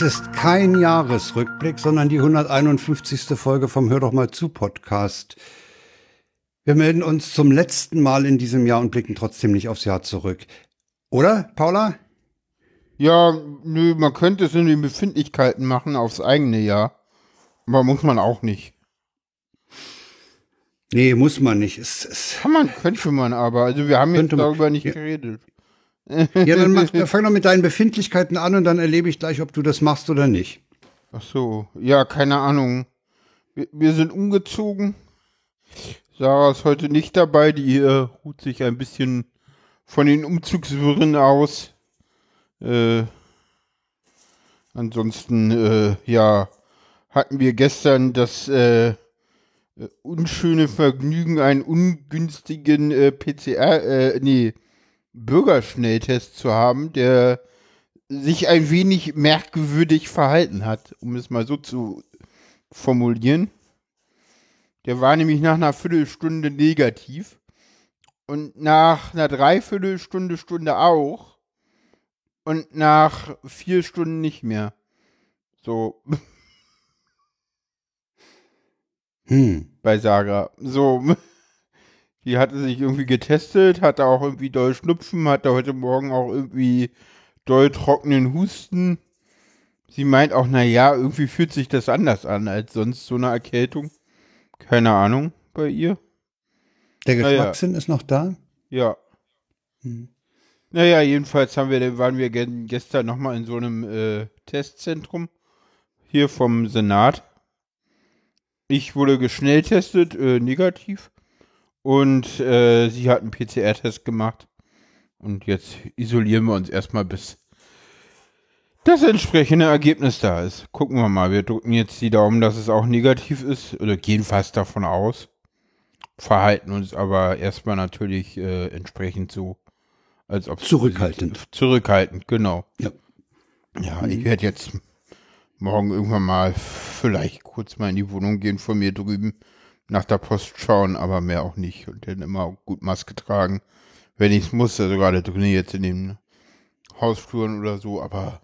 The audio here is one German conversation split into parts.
Dies ist kein Jahresrückblick, sondern die 151. Folge vom Hör doch mal zu Podcast. Wir melden uns zum letzten Mal in diesem Jahr und blicken trotzdem nicht aufs Jahr zurück. Oder, Paula? Ja, nö, man könnte es in den Befindlichkeiten machen aufs eigene Jahr. Aber muss man auch nicht. Nee, muss man nicht. Es, es Kann man, könnte man aber. Also wir haben jetzt Könnte man. darüber nicht Ja. geredet. ja, dann mach, fang doch mit deinen Befindlichkeiten an und dann erlebe ich gleich, ob du das machst oder nicht. Ach so, ja, keine Ahnung. Wir, wir sind umgezogen. Sarah ist heute nicht dabei, die äh, ruht sich ein bisschen von den Umzugswirren aus. Äh, ansonsten, äh, ja, hatten wir gestern das äh, äh, unschöne Vergnügen, einen ungünstigen äh, PCR, äh, nee, Bürgerschnelltest zu haben, der sich ein wenig merkwürdig verhalten hat, um es mal so zu formulieren. Der war nämlich nach einer Viertelstunde negativ und nach einer Dreiviertelstunde, Stunde auch und nach vier Stunden nicht mehr. So Hm. bei Saga. So, die hatte sich irgendwie getestet, hatte auch irgendwie doll Schnupfen, hatte heute Morgen auch irgendwie doll trockenen Husten. Sie meint auch, na ja, irgendwie fühlt sich das anders an als sonst so eine Erkältung. Keine Ahnung bei ihr. Der Na ja. Geschmackssinn ist noch da? Ja. Hm. Naja, jedenfalls haben wir, waren wir gestern nochmal in so einem äh, Testzentrum hier vom Senat. Ich wurde geschnelltestet, äh, negativ. Und äh, sie hat einen PCR-Test gemacht. Und jetzt isolieren wir uns erstmal, bis das entsprechende Ergebnis da ist. Gucken wir mal. Wir drücken jetzt die Daumen, dass es auch negativ ist. Oder gehen fast davon aus. Verhalten uns aber erstmal natürlich äh, entsprechend so, als ob Zurückhaltend. Zurückhaltend, genau. Ja. Ja, ich werde jetzt morgen irgendwann mal vielleicht kurz mal in die Wohnung gehen von mir drüben, nach der Post schauen, aber mehr auch nicht. Und dann immer gut Maske tragen, wenn ich es muss, also gerade drinnen jetzt in den Hausfluren oder so, aber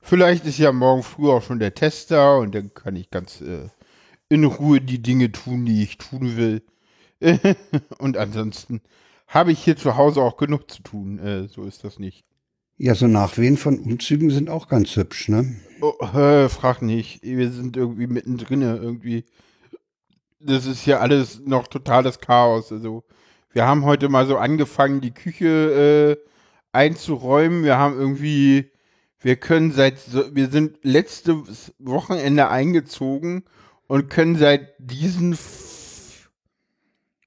vielleicht ist ja morgen früh auch schon der Test da und dann kann ich ganz äh, in Ruhe die Dinge tun, die ich tun will. und ansonsten habe ich hier zu Hause auch genug zu tun, äh, so ist das nicht. Ja, so Nachwehen von Umzügen sind auch ganz hübsch, ne? Oh, äh, frag nicht. Wir sind irgendwie mittendrin irgendwie. Das ist ja alles noch totales Chaos. Also, wir haben heute mal so angefangen, die Küche äh, einzuräumen. Wir haben irgendwie, wir können seit, wir sind letztes Wochenende eingezogen und können seit diesen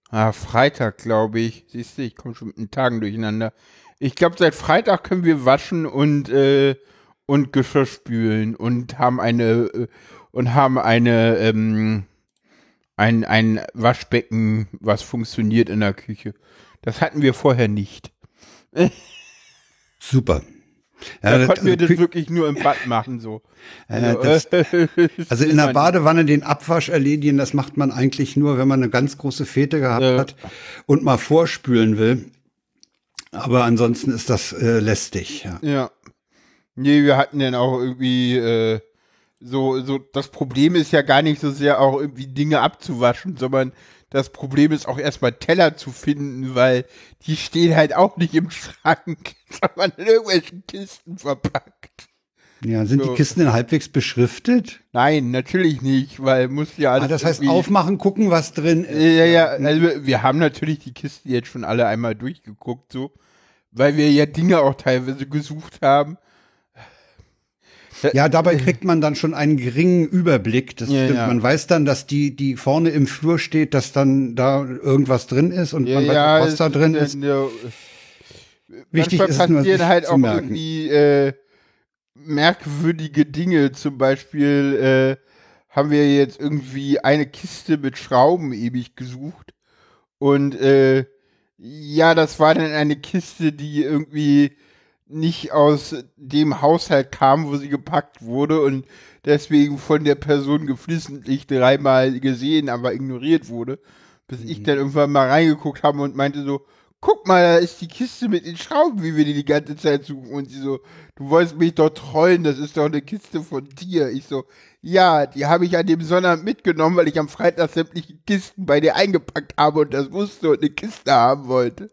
ah, Freitag, glaube ich. Siehst du, ich komme schon mit den Tagen durcheinander. Ich glaube, seit Freitag können wir waschen und äh, und Geschirr spülen und haben eine äh, und haben eine ähm, ein, ein Waschbecken, was funktioniert in der Küche. Das hatten wir vorher nicht. Super. Da Ja, das- konnten wir das Kü- wirklich nur im Bad machen so. Also, das- äh, Also in der Badewanne den Abwasch erledigen, das macht man eigentlich nur, wenn man eine ganz große Fete gehabt Ja. hat und mal vorspülen will. Aber ansonsten ist das äh, lästig. Ja. Ja. Nee, wir hatten dann auch irgendwie äh, so, so, das Problem ist ja gar nicht so sehr auch irgendwie Dinge abzuwaschen, sondern das Problem ist auch erstmal Teller zu finden, weil die stehen halt auch nicht im Schrank, sondern in irgendwelchen Kisten verpackt. ja, sind So. die Kisten denn halbwegs beschriftet? Nein, natürlich nicht, weil muss ja alles. Ah, das heißt, aufmachen, gucken, was drin ist. Ja, ja, also wir haben natürlich die Kisten jetzt schon alle einmal durchgeguckt, so, weil wir ja Dinge auch teilweise gesucht haben. Ja, dabei kriegt man dann schon einen geringen Überblick. Das Ja, stimmt. ja. Man weiß dann, dass die, die vorne im Flur steht, dass dann da irgendwas drin ist und man weiß, auch, was da drin ist. ja, Wichtig ist es nur, passieren sich halt auch merken. irgendwie äh, merkwürdige Dinge. Zum Beispiel äh, haben wir jetzt irgendwie eine Kiste mit Schrauben ewig gesucht. Und äh, ja, das war dann eine Kiste, die irgendwie nicht aus dem Haushalt kam, wo sie gepackt wurde und deswegen von der Person geflissentlich dreimal gesehen, aber ignoriert wurde. Bis ich dann irgendwann mal reingeguckt habe und meinte so, guck mal, da ist die Kiste mit den Schrauben, wie wir die die ganze Zeit suchen. Und sie so, du wolltest mich doch trollen, das ist doch eine Kiste von dir. Ich so, ja, die habe ich an dem Sonnabend mitgenommen, weil ich am Freitag sämtliche Kisten bei dir eingepackt habe und das wusste und eine Kiste haben wollte.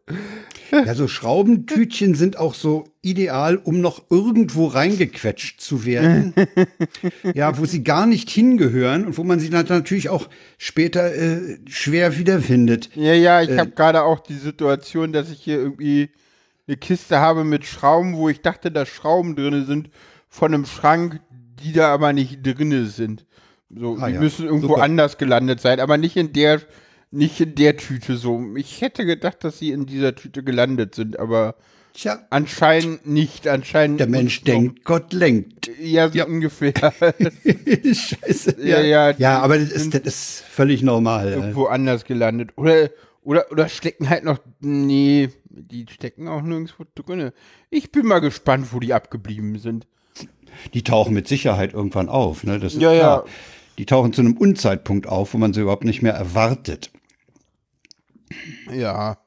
Ja, so Schraubentütchen sind auch so ideal, um noch irgendwo reingequetscht zu werden. ja, wo sie gar nicht hingehören und wo man sie dann natürlich auch später äh, schwer wiederfindet. Ja, ja, ich äh, habe gerade auch die Situation, dass ich hier irgendwie eine Kiste habe mit Schrauben, wo ich dachte, dass Schrauben drin sind, von einem Schrank, die da aber nicht drinne sind. So, ah, die ja. müssen irgendwo Super. anders gelandet sein, aber nicht in der, nicht in der Tüte so. Ich hätte gedacht, dass sie in dieser Tüte gelandet sind, aber Tja. anscheinend nicht. Anscheinend. Der Mensch denkt. Gott lenkt. Ja, so ja. ungefähr. Scheiße. Ja, ja. Ja, ja aber das ist, das ist völlig normal. Irgendwo anders gelandet. Oder, oder, oder stecken halt noch, nee, die stecken auch nirgendwo drinne. Ich bin mal gespannt, wo die abgeblieben sind die tauchen mit Sicherheit irgendwann auf. Ne? Das ist ja, klar. ja. Die tauchen zu einem Unzeitpunkt auf, wo man sie überhaupt nicht mehr erwartet. Ja.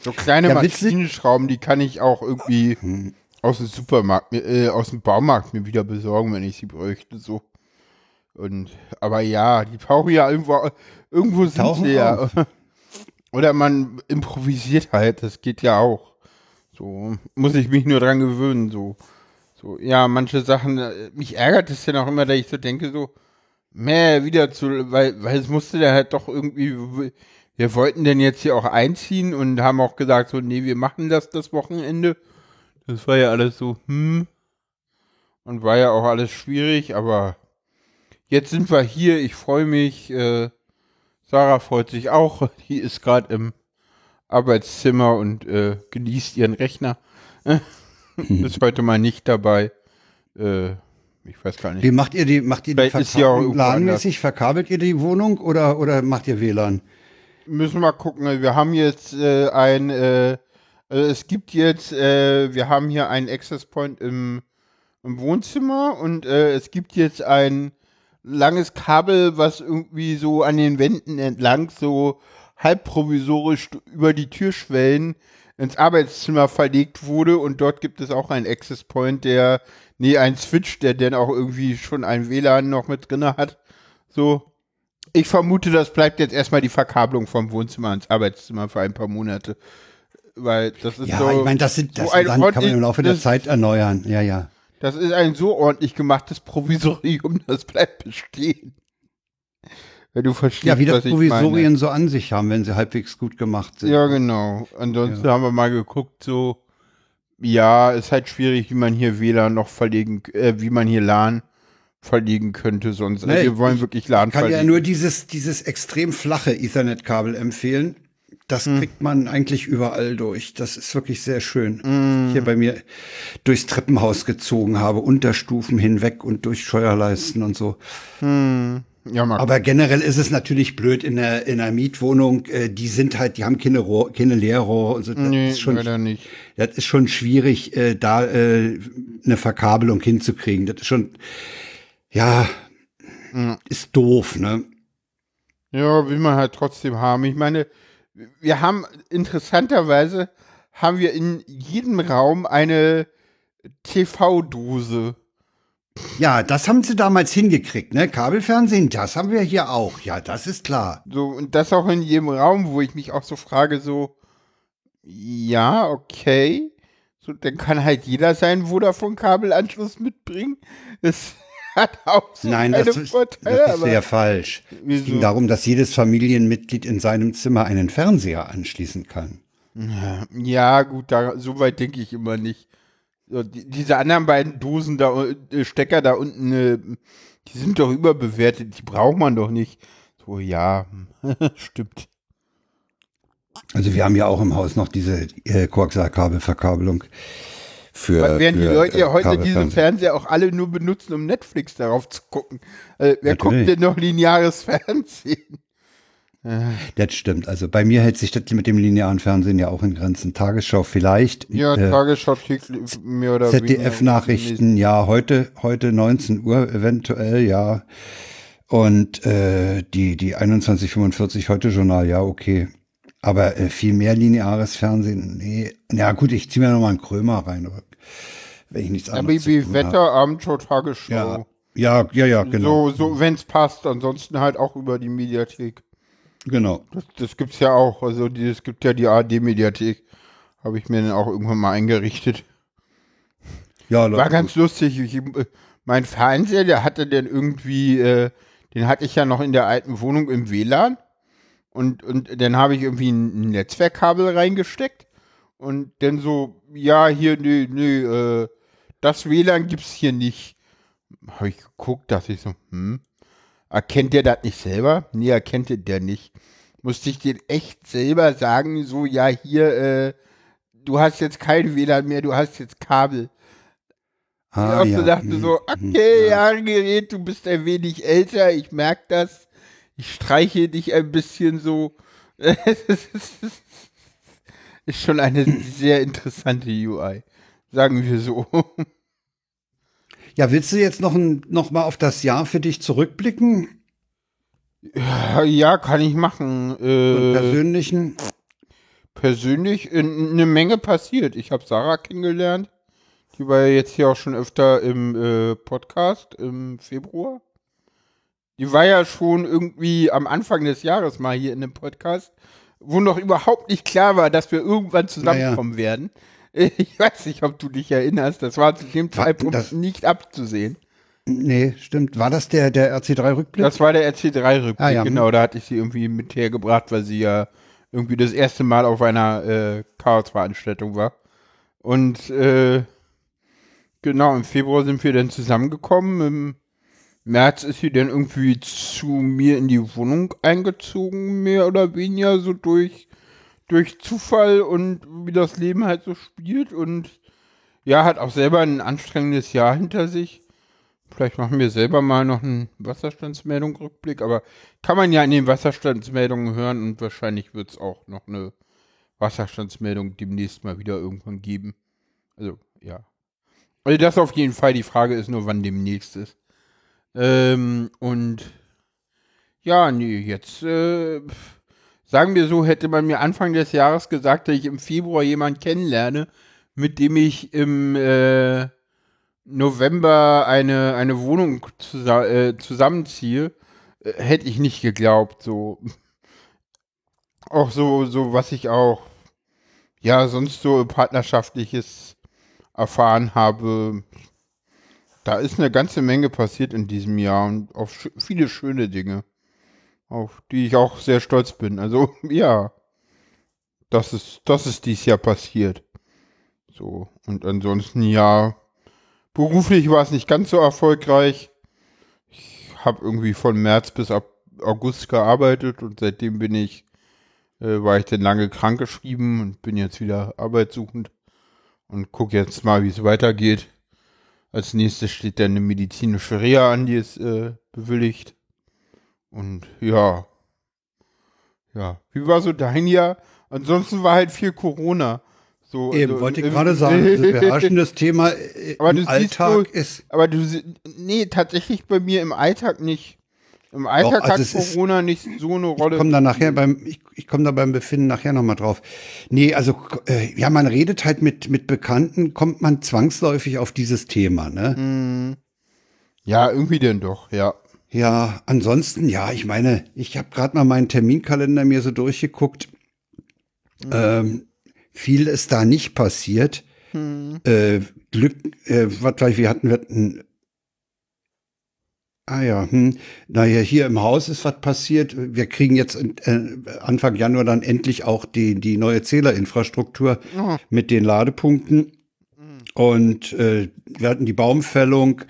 So kleine ja, Maschinenschrauben, die kann ich auch irgendwie hm. aus dem Supermarkt, äh, aus dem Baumarkt mir wieder besorgen, wenn ich sie bräuchte. So. Und, aber ja, die tauchen ja irgendwo, irgendwo sind tauchen sie ja. Oder man improvisiert halt, das geht ja auch. So muss ich mich nur dran gewöhnen, so. So, ja, manche Sachen, äh, mich ärgert es ja noch immer, dass ich so denke, so, mehr wieder zu, weil, weil es musste da halt doch irgendwie, wir wollten denn jetzt hier auch einziehen und haben auch gesagt, so, nee, wir machen das das Wochenende. Das war ja alles so, hm. Und war ja auch alles schwierig, aber jetzt sind wir hier, ich freue mich, äh, Sarah freut sich auch, die ist gerade im Arbeitszimmer und äh, genießt ihren Rechner. ist heute mal nicht dabei. Äh, ich weiß gar nicht. Wie macht ihr die, macht ihr die Verkabelung? LAN-mäßig verkabelt ihr die Wohnung oder, oder macht ihr WLAN? Müssen wir mal gucken. Wir haben jetzt äh, ein, äh, also es gibt jetzt, äh, wir haben hier einen Access Point im, im Wohnzimmer und äh, es gibt jetzt ein langes Kabel, was irgendwie so an den Wänden entlang so halb provisorisch über die Türschwellen ins Arbeitszimmer verlegt wurde und dort gibt es auch einen Access Point, der, nee, ein Switch, der dann auch irgendwie schon ein WLAN noch mit drin hat. So. Ich vermute, das bleibt jetzt erstmal die Verkabelung vom Wohnzimmer ins Arbeitszimmer für ein paar Monate. Weil das ist ja, so. ich meine, das, sind, das so kann man im Laufe der Zeit erneuern. Ja, ja. Das ist ein so ordentlich gemachtes Provisorium, das bleibt bestehen. Wenn du verstehst, ja, wie das Provisorien so an sich haben, wenn sie halbwegs gut gemacht sind. Ja, genau. Ansonsten ja. haben wir mal geguckt, so, ja, ist halt schwierig, wie man hier WLAN noch verlegen, äh, wie man hier LAN verlegen könnte sonst. Nee, also wir wollen wirklich LAN verlegen. Ich kann ja nur dieses, dieses extrem flache Ethernet-Kabel empfehlen. Das hm. kriegt man eigentlich überall durch. Das ist wirklich sehr schön. Hm. Hier bei mir durchs Treppenhaus gezogen habe, Unterstufen hinweg und durch Scheuerleisten und so. Hm. Ja, Marc. Aber generell ist es natürlich blöd in der, in einer Mietwohnung. Äh, die sind halt, die haben keine, Rohr, keine Leerrohre und so. Das nee, ist schon, leider nicht. Das ist schon schwierig, äh, da äh, eine Verkabelung hinzukriegen. Das ist schon, ja, ja, ist doof, ne? Ja, will man halt trotzdem haben. Ich meine, wir haben interessanterweise haben wir in jedem Raum eine TV-Dose. Ja, das haben sie damals hingekriegt, ne? Kabelfernsehen, das haben wir hier auch. Ja, das ist klar. So, und das auch in jedem Raum, wo ich mich auch so frage, so, ja, okay. So, dann kann halt jeder seinen Vodafone-Kabelanschluss mitbringen. Das hat auch so Nein, das ist, Vorteile, das ist sehr falsch. Wieso? Es ging darum, dass jedes Familienmitglied in seinem Zimmer einen Fernseher anschließen kann. Ja, gut, da, so weit denke ich immer nicht. So, die, diese anderen beiden Dosen da, äh, Stecker da unten, äh, die sind doch überbewertet, die braucht man doch nicht. So, ja, stimmt. Also wir haben ja auch im Haus noch diese äh, Coaxial-Kabelverkabelung. Für, Während für, die Leute ja heute diese Fernseher auch alle nur benutzen, um Netflix darauf zu gucken. Äh, wer Natürlich. guckt denn noch lineares Fernsehen? Das stimmt. Also bei mir hält sich das mit dem linearen Fernsehen ja auch in Grenzen. Tagesschau vielleicht. Ja, äh, Tagesschau mir oder ZDF-Nachrichten, ja, heute, heute 19 Uhr eventuell, ja. Und äh, die, die 2145 heute Journal, ja, okay. Aber äh, viel mehr lineares Fernsehen, nee. Ja gut, ich ziehe mir noch mal einen Krömer rein, aber wenn ich nichts anderes RBB zu Wetter, Abendschau, Tagesschau. Ja, ja, ja, ja genau. So, so wenn es passt, ansonsten halt auch über die Mediathek. Genau. Das, das gibt's ja auch. Also es gibt ja die ARD-Mediathek. Habe ich mir dann auch irgendwann mal eingerichtet. Ja, War ganz gut. lustig. Ich, mein Fernseher, der hatte dann irgendwie, äh, den hatte ich ja noch in der alten Wohnung im WLAN. Und, und dann habe ich irgendwie ein Netzwerkkabel reingesteckt. Und dann so, ja, hier, nee, nee, äh, das WLAN gibt's hier nicht. Habe ich geguckt, dachte ich so, hm, erkennt der das nicht selber? Nee, erkennt der nicht. Musste ich den echt selber sagen, so, ja, hier, äh, du hast jetzt kein WLAN mehr, du hast jetzt Kabel. Ah, ich ja. dachte hm, so, hm, okay, ja. ja, Gerät, du bist ein wenig älter, ich merke das. Ich streiche dich ein bisschen so. ist schon eine sehr interessante UI. Sagen wir so. Ja, willst du jetzt noch, ein, noch mal auf das Jahr für dich zurückblicken? Ja, kann ich machen. Äh, persönlichen? Persönlich eine Menge passiert. Ich habe Sarah kennengelernt. Die war ja jetzt hier auch schon öfter im äh, Podcast im Februar. Die war ja schon irgendwie am Anfang des Jahres mal hier in dem Podcast, wo noch überhaupt nicht klar war, dass wir irgendwann zusammenkommen ja, ja. werden. Ich weiß nicht, ob du dich erinnerst. Das war zu dem Zeitpunkt das, nicht abzusehen. Nee, stimmt. War das der, der RC3-Rückblick? Das war der RC3-Rückblick, ah, ja. genau. Da hatte ich sie irgendwie mit hergebracht, weil sie ja irgendwie das erste Mal auf einer äh, Chaos-Veranstaltung war. Und äh, Genau, im Februar sind wir dann zusammengekommen. Im März ist sie dann irgendwie zu mir in die Wohnung eingezogen, mehr oder weniger so durch, durch Zufall und wie das Leben halt so spielt. Und ja, hat auch selber ein anstrengendes Jahr hinter sich. Vielleicht machen wir selber mal noch einen Wasserstandsmeldung-Rückblick, aber kann man ja in den Wasserstandsmeldungen hören und wahrscheinlich wird es auch noch eine Wasserstandsmeldung demnächst mal wieder irgendwann geben. Also, ja, also das auf jeden Fall. Die Frage ist nur, wann demnächst ist. Ähm, und ja, nee, jetzt äh, sagen wir so, hätte man mir Anfang des Jahres gesagt, dass ich im Februar jemanden kennenlerne, mit dem ich im äh, November eine, eine Wohnung zusa äh, zusammenziehe, äh, hätte ich nicht geglaubt. So auch so, so was ich auch ja sonst so partnerschaftliches erfahren habe, da ist eine ganze Menge passiert in diesem Jahr und auch viele schöne Dinge, auf die ich auch sehr stolz bin. Also ja, das ist, das ist dieses Jahr passiert. So, und ansonsten ja, beruflich war es nicht ganz so erfolgreich. Ich habe irgendwie von März bis ab August gearbeitet und seitdem bin ich, äh, war ich dann lange krankgeschrieben und bin jetzt wieder arbeitssuchend und gucke jetzt mal, wie es weitergeht. Als nächstes steht dann eine medizinische Reha an, die ist äh, bewilligt. Und ja. Ja. Wie war so dein Jahr? Ansonsten war halt viel Corona. So, Eben, also, wollte ich gerade sagen, das beherrschendes Thema im Alltag wohl, ist. Aber du, nee, tatsächlich bei mir im Alltag nicht. Im Alltag Doch, also hat Corona ist, nicht so eine Rolle. Ich komme da nachher beim, ich, ich komme da beim Befinden nachher nochmal drauf. Nee, also äh, ja, man redet halt mit, mit Bekannten, kommt man zwangsläufig auf dieses Thema, ne? Hm. Ja, irgendwie denn doch, ja. Ja, ansonsten, ja, ich meine, ich habe gerade mal meinen Terminkalender mir so durchgeguckt. Mhm. Ähm, viel ist da nicht passiert. Mhm. Äh, Glück, äh, was weiß ich, wir hatten, wir hatten Ah ja, hm. naja, hier im Haus ist was passiert. Wir kriegen jetzt äh, Anfang Januar dann endlich auch die, die neue Zählerinfrastruktur oh. mit den Ladepunkten. Mhm. Und äh, wir hatten die Baumfällung.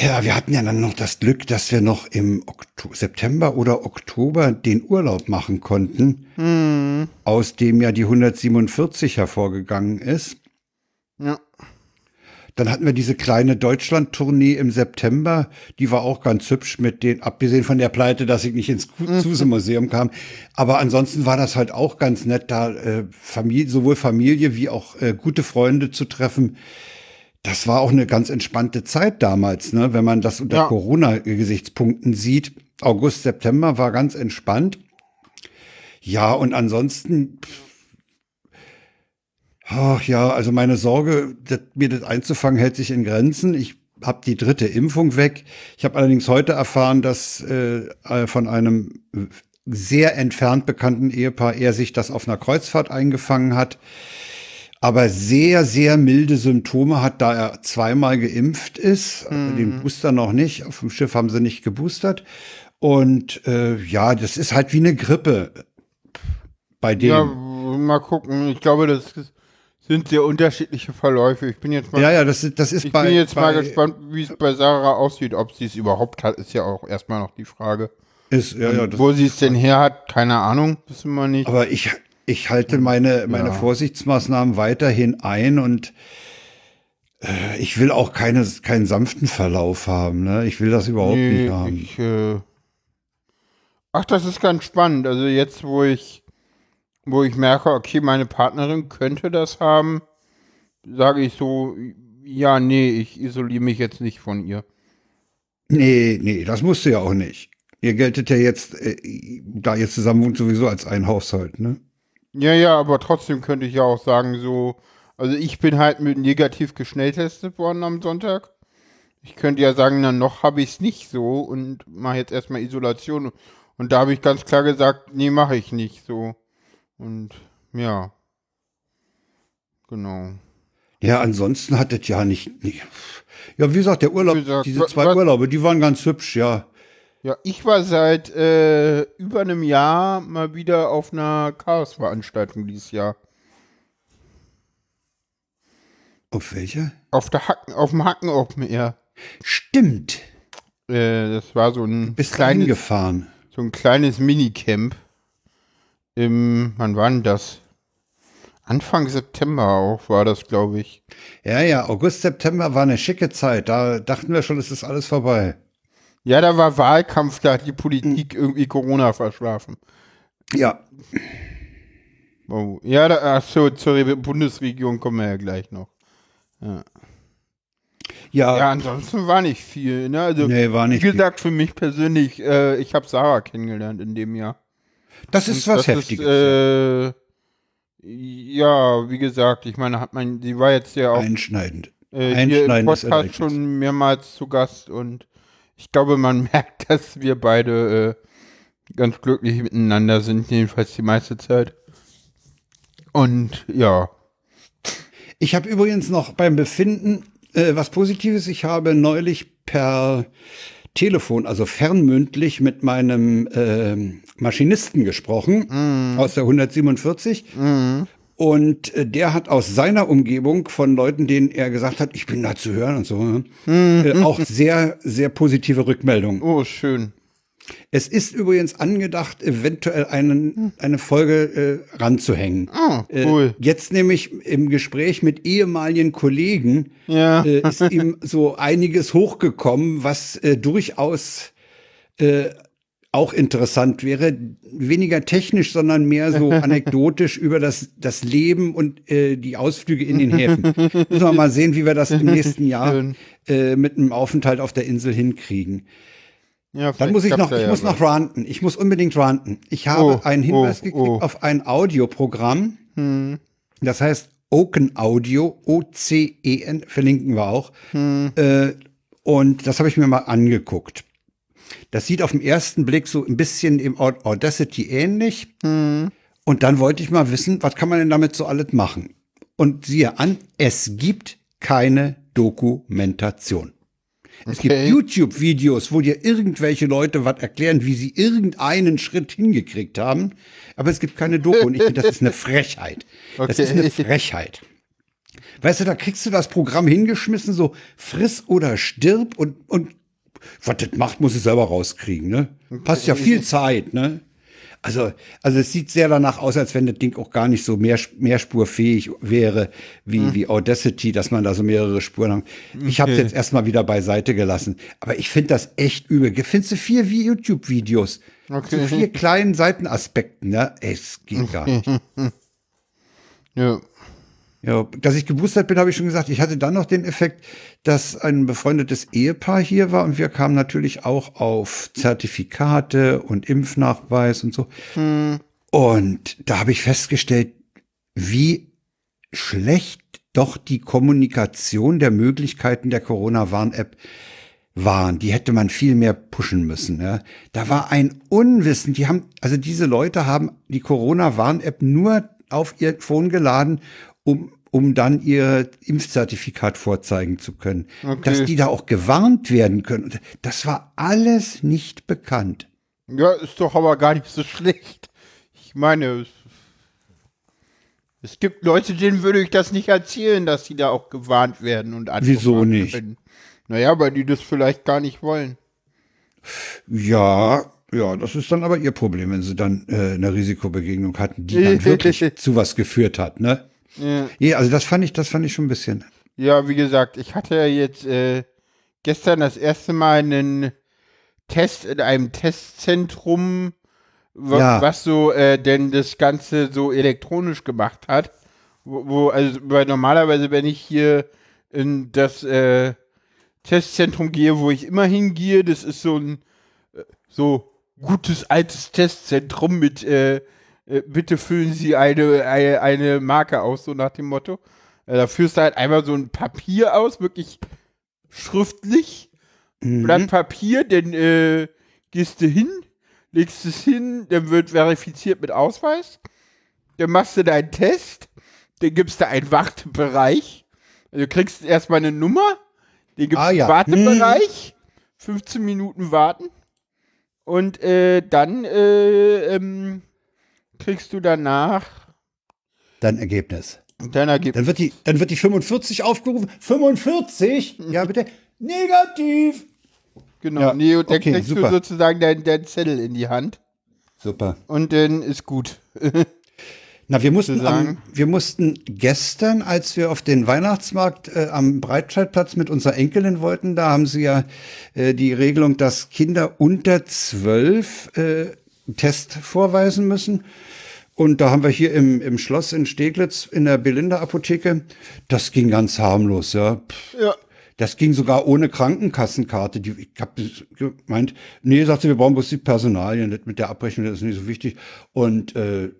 Ja, wir hatten ja dann noch das Glück, dass wir noch im Oktober, September oder Oktober den Urlaub machen konnten, mhm. aus dem ja die 147 hervorgegangen ist. Ja. Dann hatten wir diese kleine Deutschland-Tournee im September, die war auch ganz hübsch mit den, abgesehen von der Pleite, dass ich nicht ins Zuse-Museum kam. Aber ansonsten war das halt auch ganz nett, da äh, Familie, sowohl Familie wie auch äh, gute Freunde zu treffen. Das war auch eine ganz entspannte Zeit damals, ne? wenn man das unter ja. Corona-Gesichtspunkten sieht. August, September war ganz entspannt. Ja, und ansonsten, ach ja, also meine Sorge, das, mir das einzufangen, hält sich in Grenzen. Ich habe die dritte Impfung weg. Ich habe allerdings heute erfahren, dass äh, von einem sehr entfernt bekannten Ehepaar er sich das auf einer Kreuzfahrt eingefangen hat aber sehr, sehr milde Symptome hat, da er zweimal geimpft ist. Mhm. Den Booster noch nicht. Auf dem Schiff haben sie nicht geboostert. Und äh, ja, das ist halt wie eine Grippe bei dem. Ja, mal gucken. Ich glaube, das sind sehr unterschiedliche Verläufe. Ich bin jetzt mal. Ja, ja, das ist, das ist ich bei. Ich bin jetzt bei, mal gespannt, wie es bei Sarah aussieht. Ob sie es überhaupt hat, ist ja auch erstmal noch die Frage. Ist, ja, ja. Wo sie es denn her hat, keine Ahnung, wissen wir nicht. Aber ich, ich halte meine, meine ja. Vorsichtsmaßnahmen weiterhin ein und äh, ich will auch keine, keinen sanften Verlauf haben. Ne? Ich will das überhaupt nee, nicht haben. Ich, äh Ach, das ist ganz spannend. Also jetzt, wo ich, wo ich merke, okay, meine Partnerin könnte das haben, sage ich so, ja, nee, ich isoliere mich jetzt nicht von ihr. Nee, nee, das musst du ja auch nicht. Ihr geltet ja jetzt, äh, da ihr zusammen wohnt, sowieso als ein Haushalt, ne? Ja, ja, aber trotzdem könnte ich ja auch sagen, so, also ich bin halt mit negativ geschnelltestet worden am Sonntag. Ich könnte ja sagen, na noch habe ich es nicht so und mache jetzt erstmal Isolation. Und da habe ich ganz klar gesagt, nee, mache ich nicht so. Und ja. Genau. Ja, ansonsten hat das ja nicht, nicht. Ja, wie gesagt, der Urlaub, gesagt, diese zwei was, Urlaube, die waren ganz hübsch, ja. Ja, ich war seit äh, über einem Jahr mal wieder auf einer Chaos-Veranstaltung dieses Jahr. Auf welcher? Auf der Hacken, auf dem Hacken Open Air. Stimmt. Äh, das war so ein du bist kleines, gefahren. So ein kleines Minicamp. Im, wann war denn das? Anfang September auch war das, glaube ich. Ja, ja, August, September war eine schicke Zeit. Da dachten wir schon, es ist alles vorbei. Ja, da war Wahlkampf, da hat die Politik hm. irgendwie Corona verschlafen. Ja. Oh. Ja, da, ach so, zur Bundesregierung kommen wir ja gleich noch. Ja. Ja, ja ansonsten war nicht viel. Ne? Also, nee, war nicht Wie gesagt, viel. für mich persönlich, äh, ich habe Sarah kennengelernt in dem Jahr. Das ist Und was das Heftiges. Ist, äh, ja, wie gesagt, ich meine, hat man, sie war jetzt ja auch einschneidend. Äh, Einschneidend Podcast schon mehrmals zu Gast und ich glaube, man merkt, dass wir beide äh, ganz glücklich miteinander sind, jedenfalls die meiste Zeit. Und ja. Ich habe übrigens noch beim Befinden äh, was Positives. Ich habe neulich per Telefon, also fernmündlich, mit meinem äh, Maschinisten gesprochen mm. aus der 147. Mm. Und äh, der hat aus seiner Umgebung von Leuten, denen er gesagt hat, ich bin da zu hören und so, mhm. äh, auch sehr, sehr positive Rückmeldungen. Oh, schön. Es ist übrigens angedacht, eventuell einen, eine Folge äh, ranzuhängen. Oh, cool. Äh, jetzt nämlich im Gespräch mit ehemaligen Kollegen ja. äh, ist ihm so einiges hochgekommen, was äh, durchaus äh, auch interessant wäre, weniger technisch, sondern mehr so anekdotisch über das, das Leben und äh, die Ausflüge in den Häfen. Müssen wir mal sehen, wie wir das im nächsten Jahr äh, mit einem Aufenthalt auf der Insel hinkriegen. Ja, Dann muss ich noch, ich ja muss noch ranten. Ich muss unbedingt ranten. Ich habe oh, einen Hinweis oh, gekriegt oh. auf ein Audioprogramm. Hm. Das heißt Oken Audio, O-C-E-N, verlinken wir auch. Hm. Äh, und das habe ich mir mal angeguckt. Das sieht auf den ersten Blick so ein bisschen im Audacity ähnlich. Mhm. Und dann wollte ich mal wissen, was kann man denn damit so alles machen? Und siehe an, es gibt keine Dokumentation. Es okay. gibt YouTube-Videos, wo dir irgendwelche Leute was erklären, wie sie irgendeinen Schritt hingekriegt haben. Aber es gibt keine Doku. Und ich finde, das ist eine Frechheit. Okay. Das ist eine Frechheit. Weißt du, da kriegst du das Programm hingeschmissen, so friss oder stirb und, und was das macht, muss es selber rauskriegen, ne? Passt ja viel Zeit, ne? Also, also es sieht sehr danach aus, als wenn das Ding auch gar nicht so mehr, mehrspurfähig wäre wie, mhm. wie Audacity, dass man da so mehrere Spuren hat. Ich okay. habe es jetzt erstmal wieder beiseite gelassen. Aber ich finde das echt übel. Findest du vier YouTube-Videos okay. zu vier kleinen Seitenaspekten, ne? Es geht gar nicht. ja. Ja, dass ich geboostert bin, habe ich schon gesagt. Ich hatte dann noch den Effekt, dass ein befreundetes Ehepaar hier war und wir kamen natürlich auch auf Zertifikate und Impfnachweis und so. Hm. Und da habe ich festgestellt, wie schlecht doch die Kommunikation der Möglichkeiten der Corona-Warn-App waren. Die hätte man viel mehr pushen müssen. Ja. Da war ein Unwissen. Die haben, also diese Leute haben die Corona-Warn-App nur auf ihr Phone geladen, um um dann ihr Impfzertifikat vorzeigen zu können. Okay. Dass die da auch gewarnt werden können. Das war alles nicht bekannt. Ja, ist doch aber gar nicht so schlecht. Ich meine, es gibt Leute, denen würde ich das nicht erzählen, dass sie da auch gewarnt werden und Wieso nicht? Können. Naja, weil die das vielleicht gar nicht wollen. Ja, ja, das ist dann aber ihr Problem, wenn sie dann äh, eine Risikobegegnung hatten, die dann wirklich zu was geführt hat, ne? Ja. ja. also das fand ich, das fand ich schon ein bisschen. Ja, wie gesagt, ich hatte ja jetzt äh, gestern das erste Mal einen Test in einem Testzentrum, ja. was so äh, denn das Ganze so elektronisch gemacht hat. Wo, wo, also, weil normalerweise, wenn ich hier in das äh, Testzentrum gehe, wo ich immer hingehe. Das ist so ein äh, so gutes altes Testzentrum mit äh, bitte füllen Sie eine, eine, eine, Marke aus, so nach dem Motto. Äh, da führst du halt einmal so ein Papier aus, wirklich schriftlich. Mhm. Blatt Papier, dann äh, gehst du hin, legst es hin, dann wird verifiziert mit Ausweis. Dann machst du deinen Test, dann gibst du einen Wartebereich. Also du kriegst erstmal eine Nummer gibt es ah, ja. Wartebereich. Hm. 15 Minuten warten. Und äh, dann äh, ähm, kriegst du danach dein Ergebnis. Dein Ergebnis. Dann wird die, dann wird die 45 aufgerufen. 45? Ja, bitte. Negativ. Genau. Ja, nee, und dann okay, kriegst super. du sozusagen deinen dein Zettel in die Hand. Super. Und dann ist gut. Na, wir mussten, am, wir mussten gestern, als wir auf den Weihnachtsmarkt äh, am Breitscheidplatz mit unserer Enkelin wollten, da haben sie ja äh, die Regelung, dass Kinder unter zwölf äh, Test vorweisen müssen. Und da haben wir hier im, im Schloss in Steglitz in der Belinda-Apotheke, das ging ganz harmlos, ja. Ja. Das ging sogar ohne Krankenkassenkarte. Die, ich habe gemeint, nee, sagte, wir brauchen bloß die Personalien, nicht mit der Abrechnung, das ist nicht so wichtig. Und äh,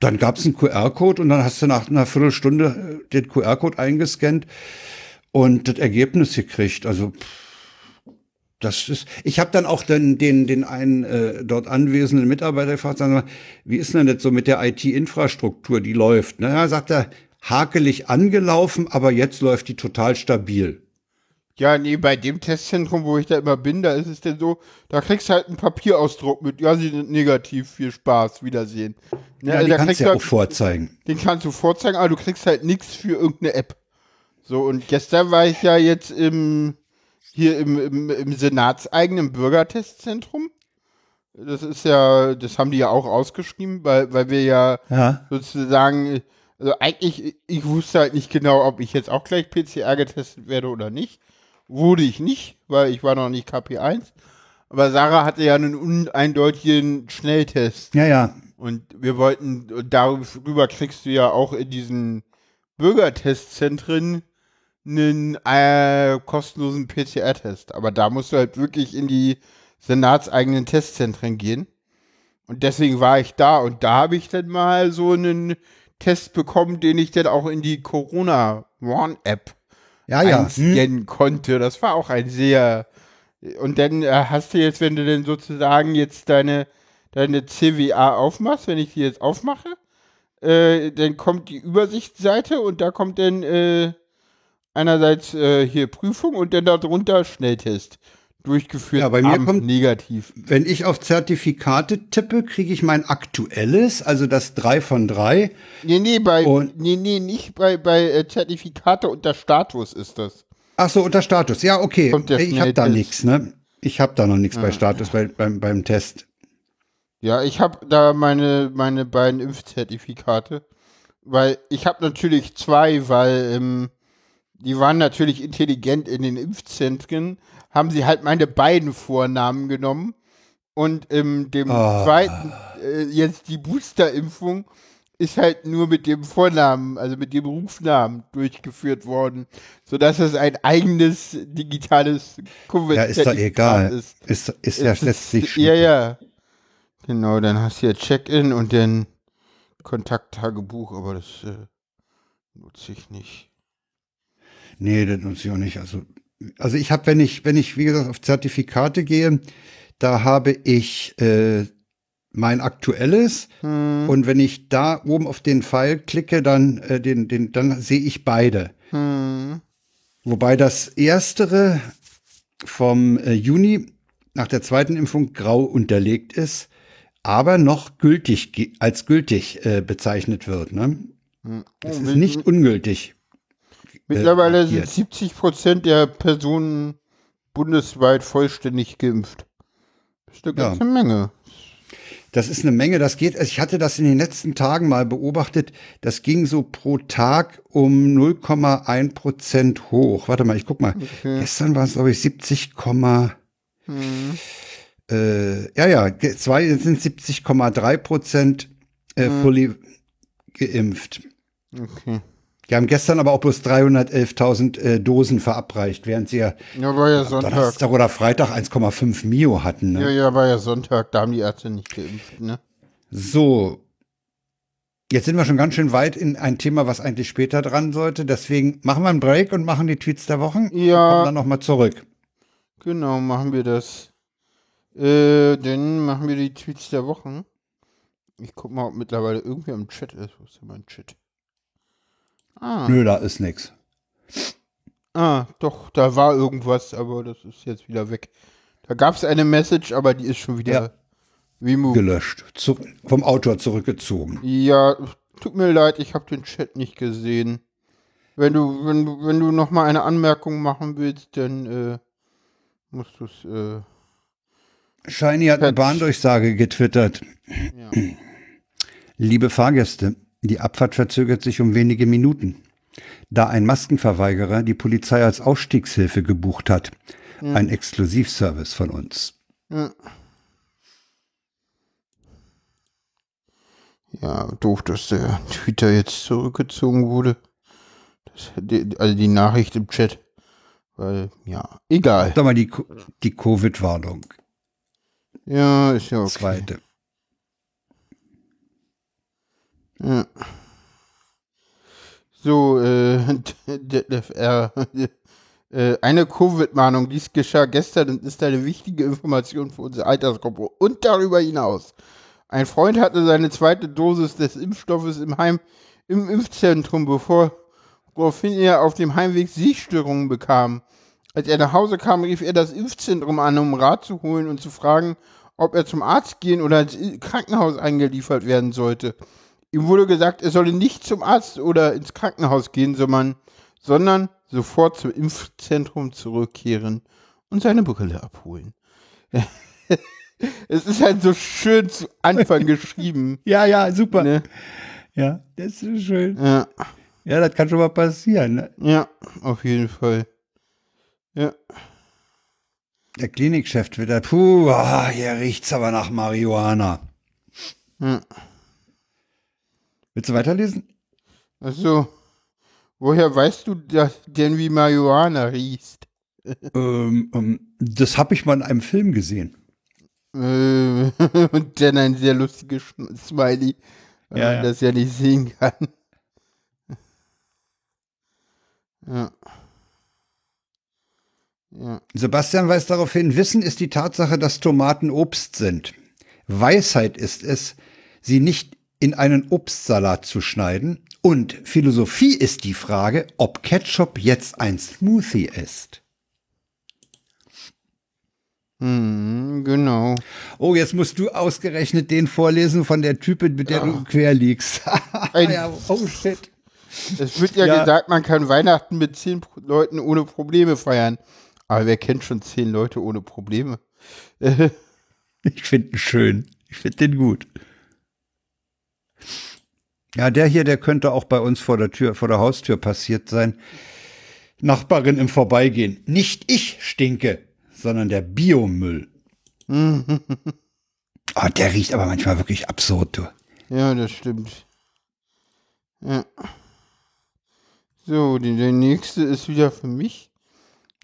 dann gab es einen QR-Code und dann hast du nach einer Viertelstunde äh, den QR-Code eingescannt und das Ergebnis gekriegt. Also das ist. Ich habe dann auch den den den einen äh, dort anwesenden Mitarbeiter gefragt, sagen wir, wie ist denn das so mit der IT-Infrastruktur, die läuft? Na, ja, sagt er, hakelig angelaufen, aber jetzt läuft die total stabil. Ja, nee, bei dem Testzentrum, wo ich da immer bin, da ist es denn so, da kriegst du halt einen Papierausdruck mit, ja, sie sind negativ, viel Spaß, Wiedersehen. Ja, also den kannst du ja halt, auch vorzeigen. Den kannst du vorzeigen, aber du kriegst halt nichts für irgendeine App. So, und gestern war ich ja jetzt im, hier im, im, im senatseigenen Bürgertestzentrum. Das ist ja, das haben die ja auch ausgeschrieben, weil, weil wir ja, ja. sozusagen, also eigentlich, ich wusste halt nicht genau, ob ich jetzt auch gleich PCR getestet werde oder nicht. Wurde ich nicht, weil ich war noch nicht KP1. Aber Sarah hatte ja einen uneindeutigen Schnelltest. Ja, ja. Und wir wollten, darüber kriegst du ja auch in diesen Bürgertestzentren einen äh, kostenlosen PCR-Test. Aber da musst du halt wirklich in die senatseigenen Testzentren gehen. Und deswegen war ich da und da habe ich dann mal so einen Test bekommen, den ich dann auch in die Corona One App ja, ja. einscannen hm. konnte. Das war auch ein sehr. Und dann äh, hast du jetzt, wenn du denn sozusagen jetzt deine, deine CWA aufmachst, wenn ich die jetzt aufmache, äh, dann kommt die Übersichtsseite und da kommt dann äh, einerseits äh, hier Prüfung und dann darunter Schnelltest durchgeführt. Ja, bei mir kommt negativ. Wenn ich auf Zertifikate tippe, kriege ich mein aktuelles, also das 3 von 3. Nee, nee, bei, und nee, nee, nicht bei, bei äh, Zertifikate unter Status ist das. Ach so, unter Status. Ja, okay. Ich habe da nichts, ne? Ich habe da noch nichts ah. bei Status bei, beim, beim Test. Ja, ich habe da meine, meine beiden Impfzertifikate, weil ich habe natürlich zwei, weil ähm, die waren natürlich intelligent in den Impfzentren, haben sie halt meine beiden Vornamen genommen und in dem oh. zweiten, äh, jetzt die Boosterimpfung, ist halt nur mit dem Vornamen, also mit dem Rufnamen durchgeführt worden, sodass es ein eigenes digitales Covid Ja, ist doch egal. Ist, ist, ist ja letztlich Ja, ja. Genau, dann hast du ja Check-in und dann Kontakttagebuch, aber das äh, nutze ich nicht. Nee, das nutze ich auch nicht. Also, also ich habe, wenn ich, wenn ich, wie gesagt, auf Zertifikate gehe, da habe ich äh, mein aktuelles Hm, und wenn ich da oben auf den Pfeil klicke, dann äh, den, den, dann sehe ich beide. hm, Wobei das erstere vom äh, Juni nach der zweiten Impfung grau unterlegt ist, aber noch gültig als gültig äh, bezeichnet wird. Ne? hm. Es Oh, ist nicht ungültig. Mittlerweile sind markiert. 70 Prozent der Personen bundesweit vollständig geimpft. Das ist eine Ja. ganze Menge. Das ist eine Menge, das geht. Also ich hatte das in den letzten Tagen mal beobachtet. Das ging so pro Tag um 0,1 Prozent hoch. Warte mal, ich guck mal. Okay. Gestern war es, glaube ich, 70, Komma- Hm. äh, ja, ja, zwei sind 70,3 Prozent äh, fully geimpft. Okay. Die haben gestern aber auch bloß 311.000 äh, Dosen verabreicht, während sie ja Ja, war ja Sonntag. Donnerstag oder Freitag 1,5 Mio hatten. Ne? Ja, ja, war ja Sonntag. Da haben die Ärzte nicht geimpft, ne? So. Jetzt sind wir schon ganz schön weit in ein Thema, was eigentlich später dran sollte. Deswegen machen wir einen Break und machen die Tweets der Wochen. Ja. Kommen dann nochmal zurück. Genau, machen wir das. Äh, dann machen wir die Tweets der Wochen. Ich guck mal, ob mittlerweile irgendwer im Chat ist. Wo ist denn mein Chat? Ah, Nö, da ist nix. ah, doch, da war irgendwas, aber das ist jetzt wieder weg. Da gab es eine Message, aber die ist schon wieder Ja. removed. Gelöscht. Zu, vom Autor zurückgezogen. Ja, tut mir leid, ich habe den Chat nicht gesehen. Wenn du, wenn du, wenn du noch mal eine Anmerkung machen willst, dann äh, musst du es. Äh, Shiny hat eine. Bahndurchsage getwittert. ja. Liebe Fahrgäste, die Abfahrt verzögert sich um wenige Minuten. Da ein Maskenverweigerer die Polizei als Ausstiegshilfe gebucht hat. Ein Exklusivservice von uns. Ja. Ja, doof, dass der Twitter jetzt zurückgezogen wurde. Das, also die Nachricht im Chat. Weil, ja, egal. Sag mal, die, die Covid-Warnung. Ja, ist ja okay. Zweite. So, äh, Detlef. Äh, eine Covid-Mahnung, dies geschah gestern und ist eine wichtige Information für unsere Altersgruppe und darüber hinaus. Ein Freund hatte seine zweite Dosis des Impfstoffes im Heim, im Impfzentrum, bevor, woraufhin er auf dem Heimweg Sichtstörungen bekam. Als er nach Hause kam, rief er das Impfzentrum an, um Rat zu holen und zu fragen, ob er zum Arzt gehen oder ins Krankenhaus eingeliefert werden sollte. Ihm wurde gesagt, er solle nicht zum Arzt oder ins Krankenhaus gehen, sondern, sofort zum Impfzentrum zurückkehren und seine Brille abholen. es ist halt so schön zu Anfang geschrieben. Ja, ja, super. Ne? Ja, das ist schön. Ja, Ja, das kann schon mal passieren. Ne? ja, auf jeden Fall. Ja, Der Klinikchef twittert, puh, ah, hier riecht's aber nach Marihuana. ja. Willst du weiterlesen? Also, woher weißt du denn, wie Marihuana riecht? ähm, ähm, das habe ich mal in einem Film gesehen. Äh, und dann ein sehr lustiges Smiley, weil Ja, man ja. das ja nicht sehen kann. Ja. Ja. Sebastian weist darauf hin, Wissen ist die Tatsache, dass Tomaten Obst sind. Weisheit ist es, sie nicht in einen Obstsalat zu schneiden. Und Philosophie ist die Frage, ob Ketchup jetzt ein Smoothie ist. Hm, genau. Oh, jetzt musst du ausgerechnet den vorlesen von der Typin, mit der du quer liegst. Ja, oh shit. Es wird ja, Ja. gesagt, man kann Weihnachten mit zehn Leuten ohne Probleme feiern. Aber wer kennt schon zehn Leute ohne Probleme? Ich finde ihn schön. Ich finde den gut. Ja, der hier, der könnte auch bei uns vor der Tür, vor der Haustür passiert sein. Nachbarin im Vorbeigehen. Nicht ich stinke, sondern der Biomüll. Ah, der riecht aber manchmal wirklich absurd, du. ja, das stimmt. Ja. So, der nächste ist wieder für mich.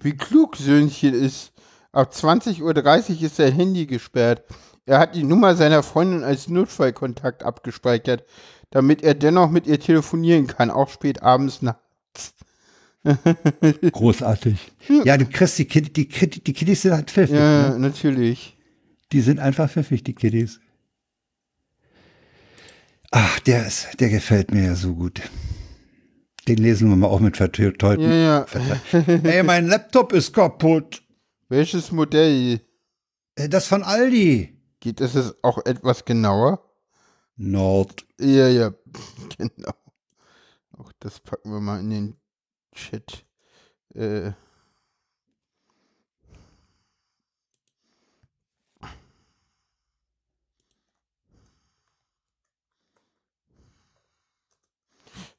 Wie klug Söhnchen ist. Ab 20.30 Uhr ist sein Handy gesperrt. Er hat die Nummer seiner Freundin als Notfallkontakt abgespeichert, damit er dennoch mit ihr telefonieren kann, auch spät abends nachts. Großartig. Ja, du kriegst die, Kid die, Kid die Kiddies sind halt pfiffig. Ja, Ne? natürlich. Die sind einfach pfiffig, die Kiddies. Ach, der ist, der gefällt mir ja so gut. Den lesen wir mal auch mit verteilten. Ja, ja. Ey, mein Laptop ist kaputt. Welches Modell? Äh, Das von Aldi. Geht es auch etwas genauer? Nord. Ja, ja, genau. Auch das packen wir mal in den Chat. Äh.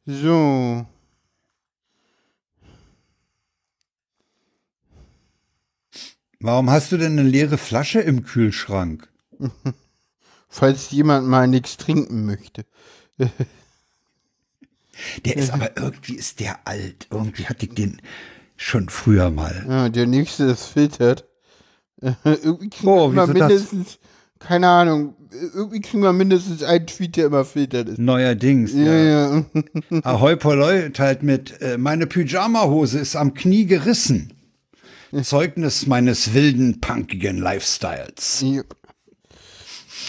So. Warum hast du denn eine leere Flasche im Kühlschrank? Falls jemand mal nichts trinken möchte. Der ist aber irgendwie ist der alt. Irgendwie hatte ich den schon früher mal. Ja, der nächste ist filtert. irgendwie kriegen Oh, wir wieso das? mindestens, keine Ahnung, irgendwie kriegen wir mindestens einen Tweet, der immer filtert ist. Neuerdings. Ja, Ja. ja. Ahoi Poloi teilt mit, äh, meine Pyjama-Hose ist am Knie gerissen. Zeugnis meines wilden, punkigen Lifestyles. ja.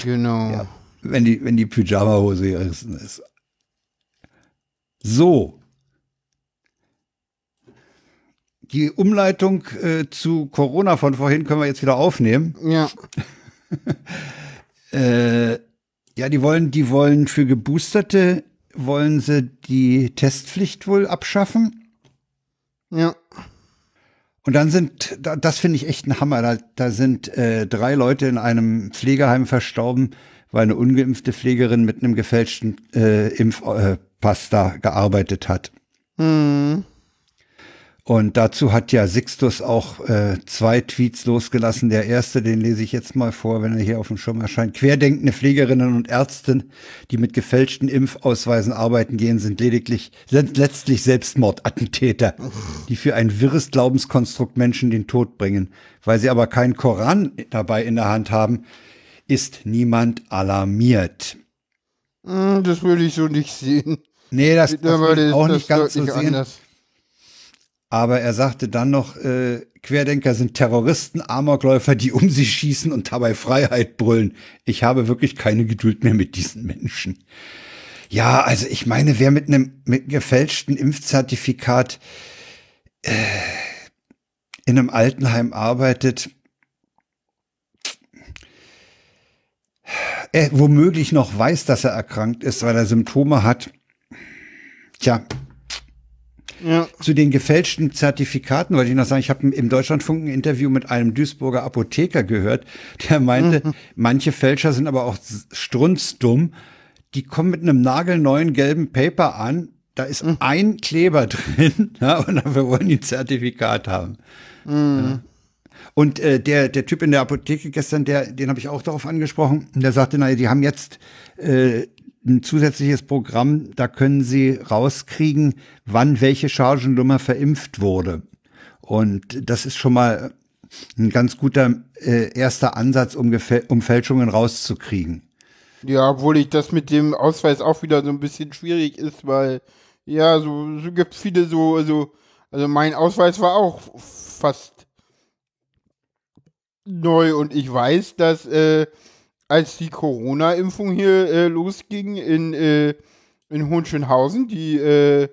Genau. Ja, wenn die, wenn die Pyjama-Hose gerissen ist. So. Die Umleitung äh, zu Corona von vorhin können wir jetzt wieder aufnehmen. Ja. Äh, ja, die wollen, die wollen für Geboosterte wollen sie die Testpflicht wohl abschaffen. Ja. Und dann sind, da- das finde ich echt ein Hammer. Da, da sind äh, drei Leute in einem Pflegeheim verstorben, weil eine ungeimpfte Pflegerin mit einem gefälschten äh, Impfpass äh, da gearbeitet hat. Hm. Und dazu hat ja Sixtus auch äh, zwei Tweets losgelassen. Der erste, den lese ich jetzt mal vor, wenn er hier auf dem Schirm erscheint. Querdenkende Pflegerinnen und Ärzte, die mit gefälschten Impfausweisen arbeiten gehen, sind lediglich sind letztlich Selbstmordattentäter, die für ein wirres Glaubenskonstrukt Menschen den Tod bringen. Weil sie aber keinen Koran dabei in der Hand haben, ist niemand alarmiert. Hm, Das würde ich so nicht sehen. Nee, das, das will ich auch nicht ganz so sehen. anders. Aber er sagte dann noch, äh, Querdenker sind Terroristen, Amokläufer, die um sich schießen und dabei Freiheit brüllen. Ich habe wirklich keine Geduld mehr mit diesen Menschen. Ja, also ich meine, wer mit einem mit gefälschten Impfzertifikat äh, in einem Altenheim arbeitet, er womöglich noch weiß, dass er erkrankt ist, weil er Symptome hat. Tja, Ja. zu den gefälschten Zertifikaten wollte ich noch sagen, ich habe im Deutschlandfunk ein Interview mit einem Duisburger Apotheker gehört, der meinte, manche Fälscher sind aber auch strunzdumm. Die kommen mit einem nagelneuen gelben Paper an, da ist ein Kleber drin ja, und dafür wollen die ein Zertifikat haben. Ja. Und äh, der, der Typ in der Apotheke gestern, der, den habe ich auch darauf angesprochen, der sagte, naja, die haben jetzt äh, ein zusätzliches Programm, da können sie rauskriegen, wann welche Chargennummer verimpft wurde. Und das ist schon mal ein ganz guter äh, erster Ansatz, um, um Fälschungen rauszukriegen. Ja, obwohl ich das mit dem Ausweis auch wieder so ein bisschen schwierig ist, weil ja, so, so gibt viele so, also, also mein Ausweis war auch fast neu und ich weiß, dass äh, als die Corona-Impfung hier äh, losging in, äh, in Hohenschönhausen, die, äh,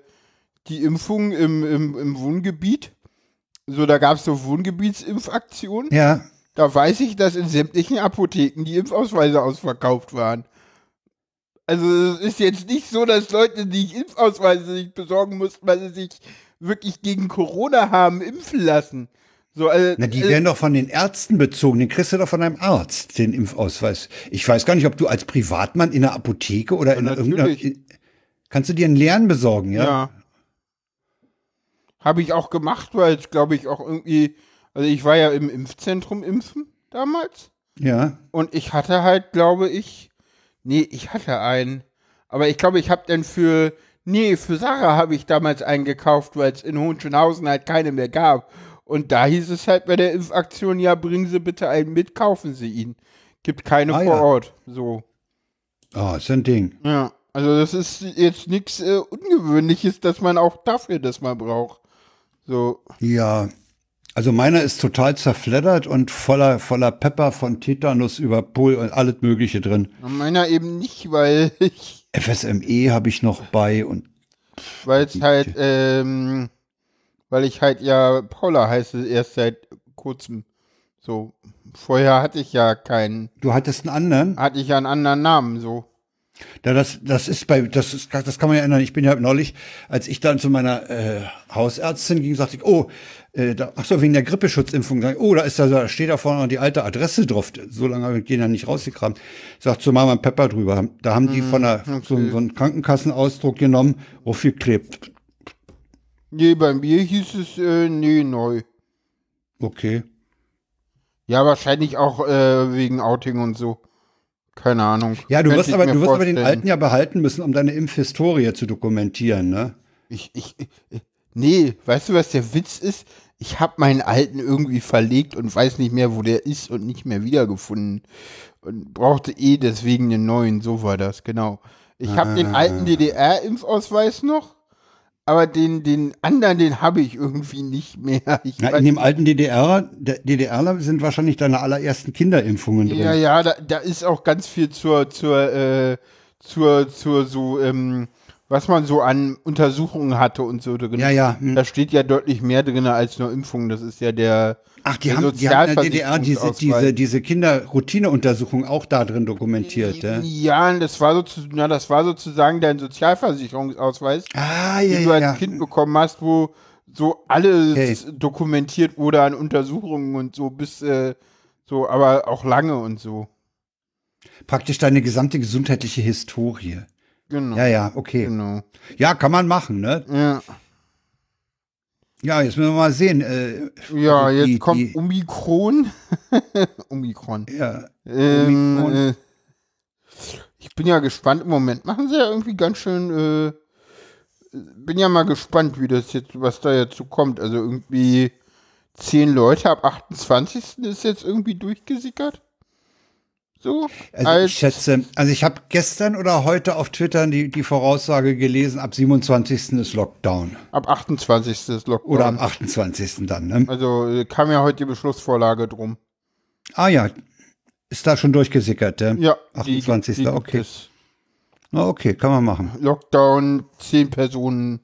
die Impfung im, im, im Wohngebiet, so da gab es so Wohngebietsimpfaktionen. Ja, Da weiß ich, dass in sämtlichen Apotheken die Impfausweise ausverkauft waren. Also es ist jetzt nicht so, dass Leute die Impfausweise sich besorgen mussten, weil sie sich wirklich gegen Corona haben impfen lassen. So, also, na, die äh, werden doch von den Ärzten bezogen. Den kriegst du doch von einem Arzt, den Impfausweis. Ich weiß gar nicht, ob du als Privatmann in der Apotheke oder in irgendeiner. Kannst du dir einen leeren besorgen, ja? ja. Habe ich auch gemacht, weil es, glaube ich, auch irgendwie, also ich war ja im Impfzentrum impfen damals. Ja. Und ich hatte halt, glaube ich, nee, ich hatte einen. Aber ich glaube, ich habe dann für, nee, für Sarah habe ich damals einen gekauft, weil es in Hohenschönhausen halt keine mehr gab. Und da hieß es halt bei der Impfaktion, ja, bringen Sie bitte einen mit, kaufen Sie ihn. Gibt keine Ah, vor ja. Ort. So. Ah, ist ein Ding. Ja. Also das ist jetzt nichts äh, Ungewöhnliches, dass man auch dafür das mal braucht. So. Ja. Also meiner ist total zerfleddert und voller, voller Pepper von Tetanus über Pol und alles Mögliche drin. Meiner eben nicht, weil ich, FSME habe ich noch bei und weil es halt, ähm, weil ich halt ja Paula heiße erst seit kurzem. So. Vorher hatte ich ja keinen, du hattest einen anderen. hatte ich ja einen anderen Namen, so. Ja, das, das ist bei, das ist, das kann man ja ändern. Ich bin ja neulich, als ich dann zu meiner äh, Hausärztin ging, sagte ich, oh, äh, da, ach so, wegen der Grippeschutzimpfung, sag ich, oh, da ist da, da steht da vorne noch die alte Adresse drauf. So lange habe ich den ja nicht rausgekramt. Sagt zu Mama und Pepper drüber. Da haben die von der, so, so einen Krankenkassenausdruck genommen, aufgeklebt. Nee, bei mir hieß es, äh, nee, neu. Okay. Ja, wahrscheinlich auch äh, wegen Outing und so. Keine Ahnung. Ja, du wirst aber, du wirst aber den alten ja behalten müssen, um deine Impfhistorie zu dokumentieren, ne? Ich, ich, ich, nee, weißt du, was der Witz ist? Ich habe meinen alten irgendwie verlegt und weiß nicht mehr, wo der ist und nicht mehr wiedergefunden. Und brauchte eh deswegen einen neuen, so war das, genau. Ich habe den Ah. alten DDR-Impfausweis noch, aber den, den anderen, den habe ich irgendwie nicht mehr. Ich Na, in dem alten DDR, der DDRler sind wahrscheinlich deine allerersten Kinderimpfungen drin. Ja, ja, da, da ist auch ganz viel zur, zur, äh, zur, zur so, ähm, was man so an Untersuchungen hatte und so drin. Ja, ja. hm. Da steht ja deutlich mehr drin als nur Impfungen. Das ist ja der. Ach, die haben, die haben in der DDR diese, diese, diese Kinderroutineuntersuchung auch da drin dokumentiert. Ja, Ja, das war, so, na, das war sozusagen dein Sozialversicherungsausweis, ah, den ja, du als ja. Kind bekommen hast, wo so alles Okay. dokumentiert wurde an Untersuchungen und so bis äh, so, aber auch lange und so. Praktisch deine gesamte gesundheitliche Historie. Genau. Ja, ja, okay. Genau. Ja, kann man machen, ne? Ja. Ja, jetzt müssen wir mal sehen. Äh, Ja, Also jetzt die- kommt die- Omikron. Omikron. ja, Ähm, Omikron. äh, ich bin ja gespannt. Im Moment machen sie ja irgendwie ganz schön. Äh, bin ja mal gespannt, wie das jetzt, was da jetzt so kommt. Also irgendwie zehn Leute ab 28. ist jetzt irgendwie durchgesickert. So. also als- ich schätze, also ich habe gestern oder heute auf Twitter die, die Voraussage gelesen, ab 27. ist Lockdown. ab 28. ist Lockdown. Oder ab 28. dann, ne? Also äh, kam ja heute die Beschlussvorlage drum. Ah ja, ist da schon durchgesickert, ja? Ja. 28. gibt okay. es. Na, okay, kann man machen. Lockdown, zehn Personen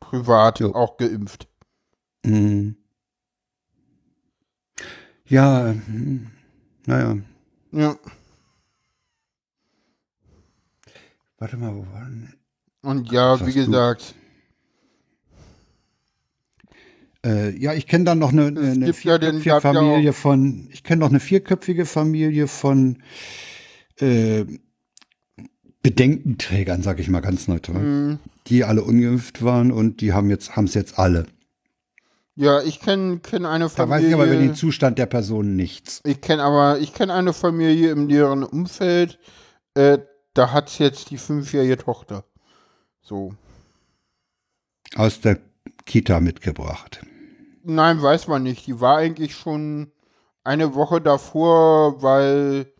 privat Jo. auch geimpft. Mhm. Ja, hm, naja, Ja. Warte mal, wo war denn? Und ja, Was wie gesagt, Äh, ja, ich kenne dann noch eine, eine, ja vierköpfige ja Familie von, ich kenne noch eine vierköpfige Familie von äh, Bedenkenträgern, sag ich mal ganz neutral, mh, die alle ungeimpft waren und die haben jetzt haben es jetzt alle. ja, ich kenne kenn eine Da Familie. weiß ich aber über den Zustand der Person nichts. ich kenne aber, ich kenne eine Familie im näheren Umfeld, äh, da hat jetzt die fünfjährige Tochter. So. Aus der Kita mitgebracht. Nein, weiß man nicht. Die war eigentlich schon eine Woche davor, weil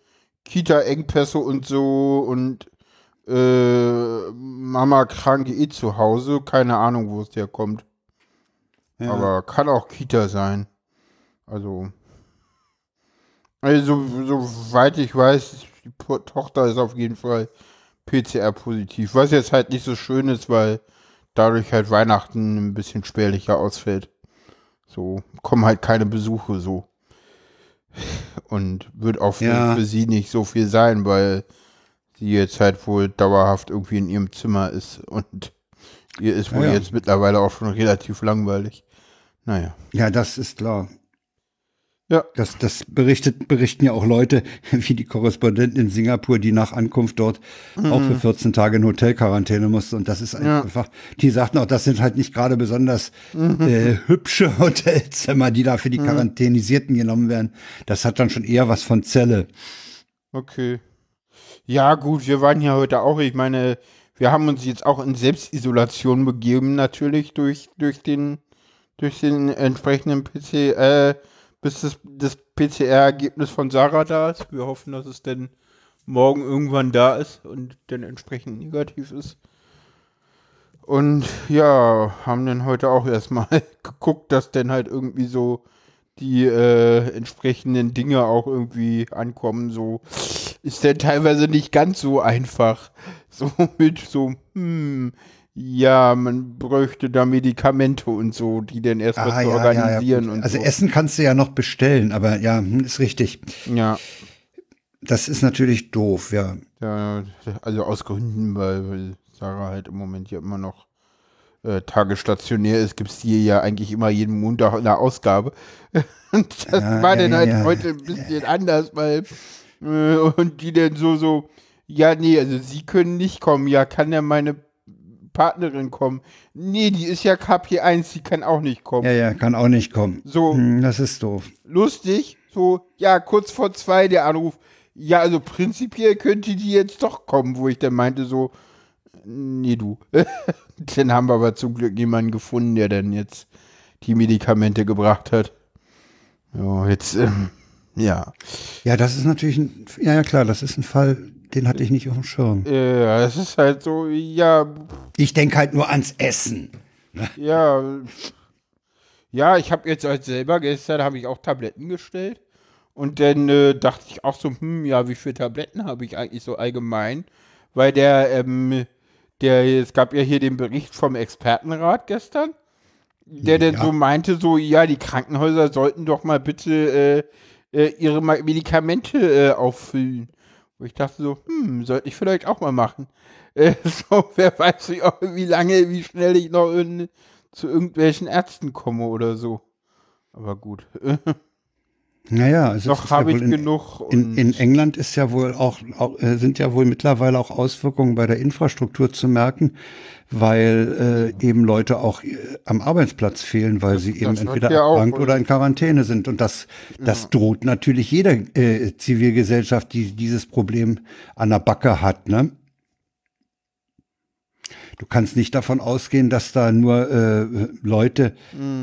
Kita-Engpässe und so und äh, Mama krank eh zu Hause. Keine Ahnung, wo es herkommt. Ja. Aber kann auch Kita sein. Also. Also, soweit ich weiß, die Tochter ist auf jeden Fall PCR-positiv. Was jetzt halt nicht so schön ist, weil dadurch halt Weihnachten ein bisschen spärlicher ausfällt. So, kommen halt keine Besuche so. Und wird auch für, Ja. für sie nicht so viel sein, weil sie jetzt halt wohl dauerhaft irgendwie in ihrem Zimmer ist und ihr ist wohl Ja, ja. jetzt mittlerweile auch schon relativ langweilig. Naja. Ja, das ist klar. Ja. Das, das berichtet, berichten ja auch Leute, wie die Korrespondenten in Singapur, die nach Ankunft dort auch für 14 Tage in Hotelquarantäne musste. Und das ist Mhm. Ja. einfach, die sagten auch, das sind halt nicht gerade besonders Mhm. äh, hübsche Hotelzimmer, die da für die Quarantänisierten genommen werden. Das hat dann schon eher was von Zelle. Okay. Ja, gut, wir waren ja heute auch, ich meine, wir haben uns jetzt auch in Selbstisolation begeben, natürlich durch, durch den, durch den entsprechenden PC, äh, bis das, das PCR-Ergebnis von Sarah da ist. Wir hoffen, dass es denn morgen irgendwann da ist und dann entsprechend negativ ist. Und ja, haben dann heute auch erstmal geguckt, dass dann halt irgendwie so die äh, entsprechenden Dinge auch irgendwie ankommen. So ist dann teilweise nicht ganz so einfach. So mit so, hm, ja, man bräuchte da Medikamente und so, die dann erstmal Ah, zu ja, ja, ja, organisieren gut. und also so. Essen kannst du ja noch bestellen, aber ja, hm, ist richtig. Ja, Das ist natürlich doof, ja. ja, also aus Gründen, weil, Sarah halt im Moment ja immer noch äh, tagesstationär ist, gibt es die ja eigentlich immer jeden Montag eine Ausgabe. Und das Ja, war ja, dann ja, halt ja. heute ein bisschen anders, weil äh, und die dann so, so, ja, nee, also sie können nicht kommen, ja, kann ja meine Partnerin kommen. Nee, die ist ja KP1, die kann auch nicht kommen. Ja, ja, kann auch nicht kommen. So, Hm, das ist doof. lustig, so, ja, kurz vor zwei der Anruf, ja, also prinzipiell könnte die jetzt doch kommen, wo ich dann meinte so, nee, du. dann haben wir aber zum Glück jemanden gefunden, der dann jetzt die Medikamente gebracht hat. Ja, jetzt, ähm, ja. Ja, das ist natürlich ein, ja, ja klar, das ist ein Fall, den hatte ich nicht auf dem Schirm. Ja, es ist halt so, ja, Ich denke halt nur ans Essen. ja, ja, ich habe jetzt halt selber gestern habe ich auch Tabletten gestellt und dann äh, dachte ich auch so, hm, ja, wie viele Tabletten habe ich eigentlich so allgemein? Weil der, ähm, der, es gab ja hier den Bericht vom Expertenrat gestern, der dann Ja. so meinte, so, ja, die Krankenhäuser sollten doch mal bitte äh, äh, ihre Medikamente äh, auffüllen. Wo ich dachte so, hm, sollte ich vielleicht auch mal machen. Äh, so, wer weiß wie, wie lange, wie schnell ich noch in, zu irgendwelchen Ärzten komme oder so. Aber gut. Naja, es Noch ist ja habe ich wohl in, genug. in, in England ist ja wohl auch, auch äh, sind ja wohl mittlerweile auch Auswirkungen bei der Infrastruktur zu merken, weil äh, eben Leute auch äh, am Arbeitsplatz fehlen, weil sie eben das entweder ja erkrankt oder in Quarantäne sind. Und das, das droht natürlich jeder äh, Zivilgesellschaft, die dieses Problem an der Backe hat. Ne? Du kannst nicht davon ausgehen, dass da nur äh, Leute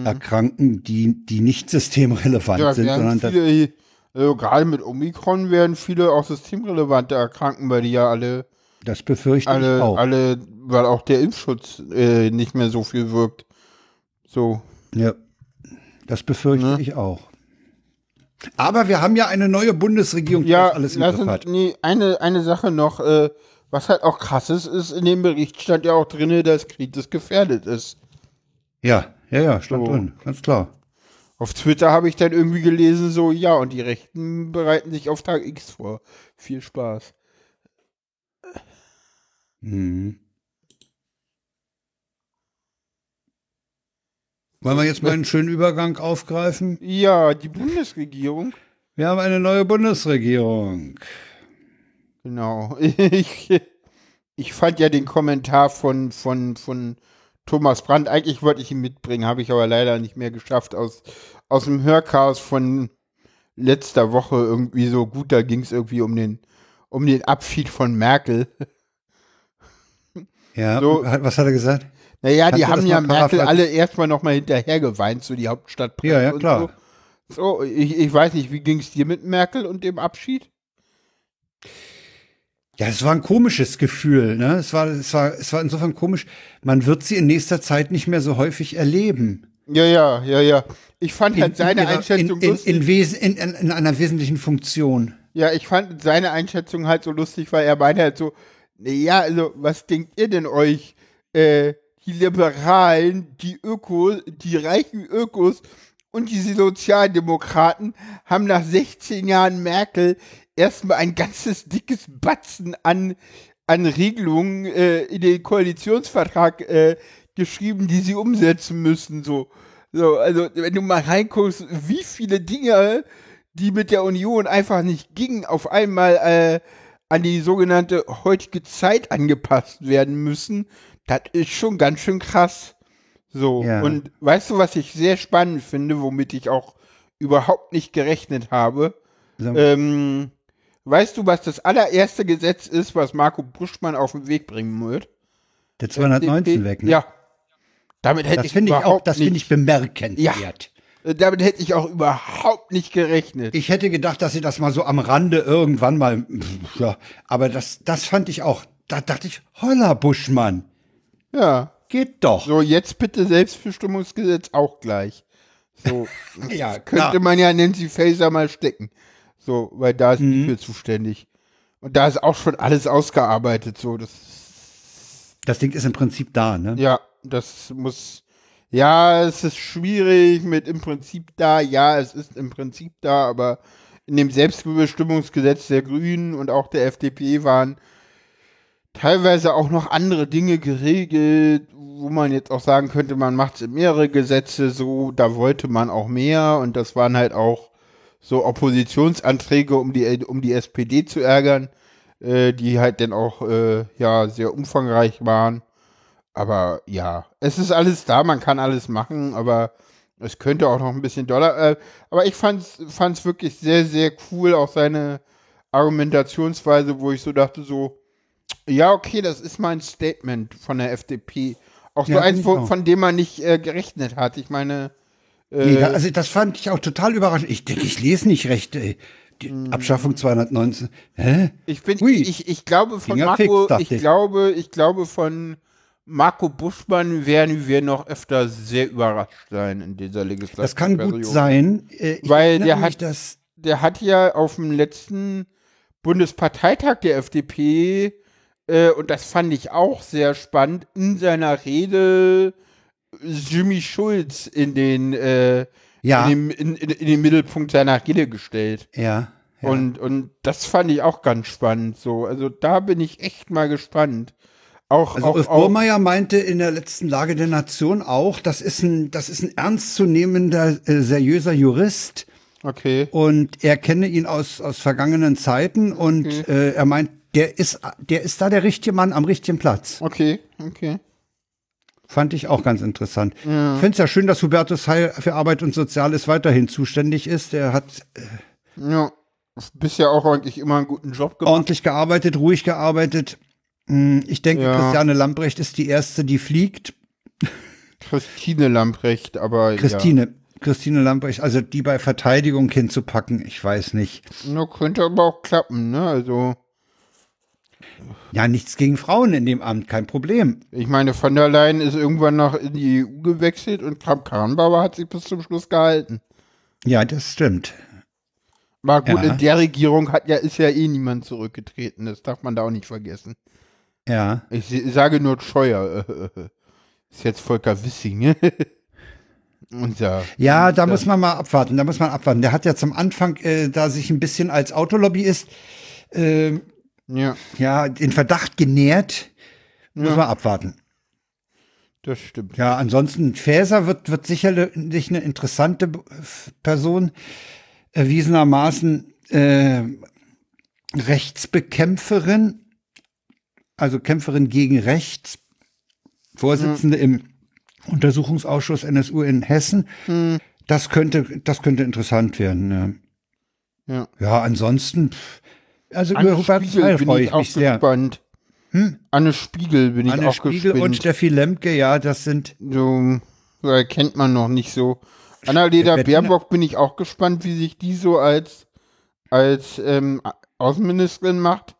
erkranken, die, die nicht systemrelevant Mhm. ja, sind, sondern viele, also gerade mit Omikron werden viele auch systemrelevante erkranken, weil die ja alle, das befürchte ich alle, auch. alle, weil auch der Impfschutz äh, nicht mehr so viel wirkt. So. Ja, das befürchte Ne? ich auch. Aber wir haben ja eine neue Bundesregierung, die Ja, das alles im Griff hat. nee, eine, eine Sache noch, äh, was halt auch krass ist, ist, in dem Bericht stand ja auch drin, dass Kritis gefährdet ist. Ja, ja, ja, stand So. drin, ganz klar. Auf Twitter habe ich dann irgendwie gelesen, so, ja, und die Rechten bereiten sich auf Tag X vor. Viel Spaß. Mhm. Wollen wir jetzt mal einen schönen Übergang aufgreifen? Ja, die Bundesregierung. Wir haben eine neue Bundesregierung. Genau. Ich, ich fand ja den Kommentar von, von, von Thomas Brandt, eigentlich wollte ich ihn mitbringen, habe ich aber leider nicht mehr geschafft, aus, aus dem Hörchaos von letzter Woche irgendwie so gut, da ging es irgendwie um den, um den Abschied von Merkel. Ja, So. was hat er gesagt? Naja, Kannst die haben ja Merkel alle erstmal nochmal hinterher geweint, so die Hauptstadt Ja, ja, und klar. So, so ich, ich weiß nicht, wie ging es dir mit Merkel und dem Abschied? Ja, es war ein komisches Gefühl, ne? Es war, es war, es war insofern komisch. Man wird sie in nächster Zeit nicht mehr so häufig erleben. Ja, ja, ja, ja. Ich fand halt seine ihrer- Einschätzung in, in, lustig. in, in, in, in einer wesentlichen Funktion. Ja, ich fand seine Einschätzung halt so lustig, weil er meinte halt so, ja, also, was denkt ihr denn euch? Äh, die Liberalen, die Ökos, die reichen Ökos und die Sozialdemokraten haben nach 16 Jahren Merkel erstmal ein ganzes dickes Batzen an, an Regelungen äh, in den Koalitionsvertrag äh, geschrieben, die sie umsetzen müssen. So. so, also wenn du mal reinguckst, wie viele Dinge die mit der Union einfach nicht gingen, auf einmal äh, an die sogenannte heutige Zeit angepasst werden müssen, das ist schon ganz schön krass. So, Ja. und weißt du, was ich sehr spannend finde, womit ich auch überhaupt nicht gerechnet habe? So. Ähm, weißt du, was das allererste Gesetz ist, was Marco Buschmann auf den Weg bringen wird? Der 219 weg, ne? Ja. Damit hätte Das ich finde ich auch, das finde ich bemerkenswert. Äh, Damit hätte ich auch überhaupt nicht gerechnet. Ich hätte gedacht, dass sie das mal so am Rande irgendwann mal, ja, aber das, das fand ich auch, da dachte ich, holla, Buschmann, Ja. geht doch. So, jetzt bitte Selbstbestimmungsgesetz auch gleich. So, Ja, könnte man ja Nancy Faeser mal stecken. So, weil da ist die Mhm. für zuständig. Und da ist auch schon alles ausgearbeitet. So, das Das Ding ist im Prinzip da, ne? Ja, das muss. Ja, es ist schwierig mit im Prinzip da. Ja, es ist im Prinzip da, aber in dem Selbstbestimmungsgesetz der Grünen und auch der FDP waren teilweise auch noch andere Dinge geregelt, wo man jetzt auch sagen könnte, man macht es in mehrere Gesetze so, da wollte man auch mehr und das waren halt auch so Oppositionsanträge, um die, um die SPD zu ärgern, äh, die halt dann auch äh, ja sehr umfangreich waren. Aber ja, es ist alles da, man kann alles machen, aber es könnte auch noch ein bisschen doller. Äh, aber ich fand es wirklich sehr, sehr cool, auch seine Argumentationsweise, wo ich so dachte, so, ja, okay, das ist mein Statement von der FDP. Auch so Ja, eins, wo, auch. von dem man nicht äh, gerechnet hat. Ich meine, Nee, da, also das fand ich auch total überraschend. Ich denke, ich lese nicht recht, ey. Die Mhm. Abschaffung 219. Hä? Ich bin, Hui. ich, ich glaube von Finger Marco, fix, ich ich. glaube, ich glaube von Marco Buschmann werden wir noch öfter sehr überrascht sein in dieser Legislatur. Das kann gut sein. Äh, ich Weil der hat- das, Der hat ja auf dem letzten Bundesparteitag der FDP, äh, und das fand ich auch sehr spannend, in seiner Rede Jimmy Schulz in den, äh, Ja. in, dem, in, in, in den Mittelpunkt seiner Rede gestellt. ja. ja. Und, und das fand ich auch ganz spannend. So, also da bin ich echt mal gespannt. Auch, Also auch, Ulf Burmeier meinte in der letzten Lage der Nation auch, das ist ein, das ist ein ernstzunehmender, äh, seriöser Jurist okay. und er kenne ihn aus, aus vergangenen Zeiten und äh, er meint, der ist, der ist da der richtige Mann am richtigen Platz. Okay, okay. Fand ich auch ganz interessant. Ich finde es ja schön, dass Hubertus Heil für Arbeit und Soziales weiterhin zuständig ist. Er hat äh, Ja. Bisher auch eigentlich immer einen guten Job gemacht. ordentlich gearbeitet, ruhig gearbeitet. Hm, Ich denke, Ja. Christiane Lamprecht ist die erste, die fliegt. Christine Lamprecht, aber Christine, Christine Lamprecht, also die bei Verteidigung hinzupacken, ich weiß nicht. ja. No, könnte aber auch klappen, ne? Also, Ja, nichts gegen Frauen in dem Amt, kein Problem. ich meine, von der Leyen ist irgendwann nach in die EU gewechselt und Kram Karrenbauer hat sich bis zum Schluss gehalten. Ja, das stimmt. Aber gut, Ja. in der Regierung hat ja, ist ja eh niemand zurückgetreten. Das darf man da auch nicht vergessen. Ja. Ich, sage nur Scheuer. äh, Ist jetzt Volker Wissing. ne? Unser. Ja, da muss man mal abwarten, da muss man abwarten. Der hat ja zum Anfang äh, da sich ein bisschen als Autolobbyist äh, Ja, ja, den Verdacht genährt. Muss Ja. man abwarten. das stimmt. Ja, ansonsten Faeser wird, wird sicherlich eine interessante Person, erwiesenermaßen äh, Rechtsbekämpferin, also Kämpferin gegen Rechts, Vorsitzende im Untersuchungsausschuss NSU in Hessen. Hm. Das könnte, das könnte interessant werden. Ja, Ja. ja ansonsten, pff, also Anne über Hubert bin freue ich ich auch mich sehr. gespannt. Anne Spiegel bin ich Anne auch Spiegel gespannt. und Steffi Lemke, ja, das sind so, erkennt man noch nicht so. Annalena Baerbock bin ich auch gespannt, wie sich die so als, als ähm, Außenministerin macht.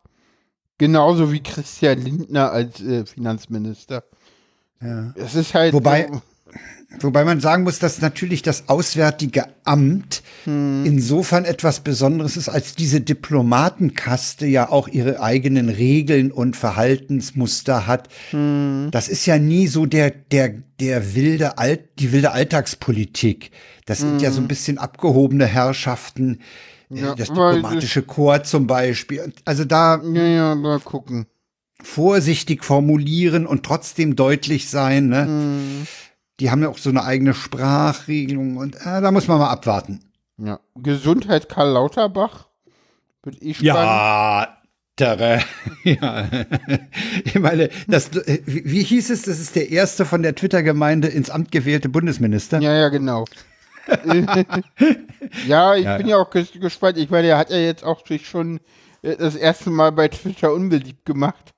Genauso wie Christian Lindner als äh, Finanzminister. ja. Es ist halt. Wobei- so, Wobei man sagen muss, dass natürlich das Auswärtige Amt insofern etwas Besonderes ist, als diese Diplomatenkaste ja auch ihre eigenen Regeln und Verhaltensmuster hat. Das ist ja nie so der, der, der wilde Alt, die wilde Alltagspolitik. Das sind ja so ein bisschen abgehobene Herrschaften. äh, Ja, das diplomatische Korps zum Beispiel. Also da ja, ja, mal gucken. vorsichtig formulieren und trotzdem deutlich sein. Ne? Die haben ja auch so eine eigene Sprachregelung und äh, da muss man mal abwarten. Ja. Gesundheit Karl Lauterbach. Eh spannend. Ja, Tere. ja. Ich meine, das, wie wie hieß es, das ist der erste von der Twitter-Gemeinde ins Amt gewählte Bundesminister. Ja, ja, genau. ja, ich Ja, bin ja auch ges- gespannt. Ich meine, er hat ja jetzt auch sich schon äh, das erste Mal bei Twitter unbeliebt gemacht,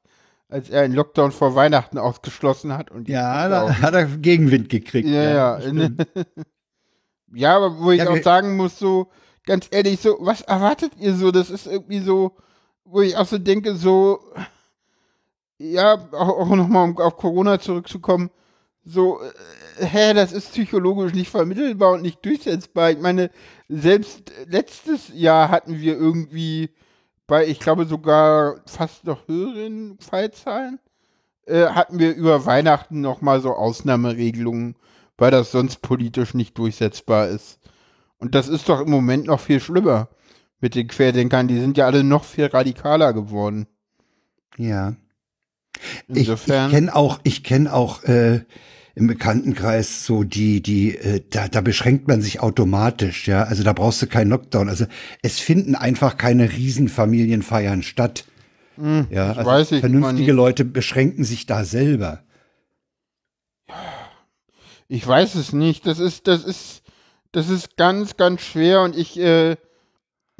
als er einen Lockdown vor Weihnachten ausgeschlossen hat. Und Ja, da hat er Gegenwind gekriegt. ja, ja. Ja, aber wo ich Ja, auch sagen muss, so, ganz ehrlich, so, was erwartet ihr so? Das ist irgendwie so, wo ich auch so denke, so, ja, auch, auch nochmal, um auf Corona zurückzukommen, so, äh, hä, das ist psychologisch nicht vermittelbar und nicht durchsetzbar. Ich meine, selbst letztes Jahr hatten wir irgendwie bei, ich glaube sogar fast noch höheren Fallzahlen, äh, hatten wir über Weihnachten nochmal so Ausnahmeregelungen, weil das sonst politisch nicht durchsetzbar ist. Und das ist doch im Moment noch viel schlimmer mit den Querdenkern. Die sind ja alle noch viel radikaler geworden. Ja. Ich, ich Insofern. kenne auch, ich kenne auch äh, im Bekanntenkreis so die, die, äh, da, da beschränkt man sich automatisch, ja. Also da brauchst du keinen Lockdown. Also es finden einfach keine Riesenfamilienfeiern statt. ja, also Hm, weiß ich vernünftige. Leute beschränken sich da selber. Ich weiß es nicht. Das ist, das ist, das ist ganz, ganz schwer und ich, äh,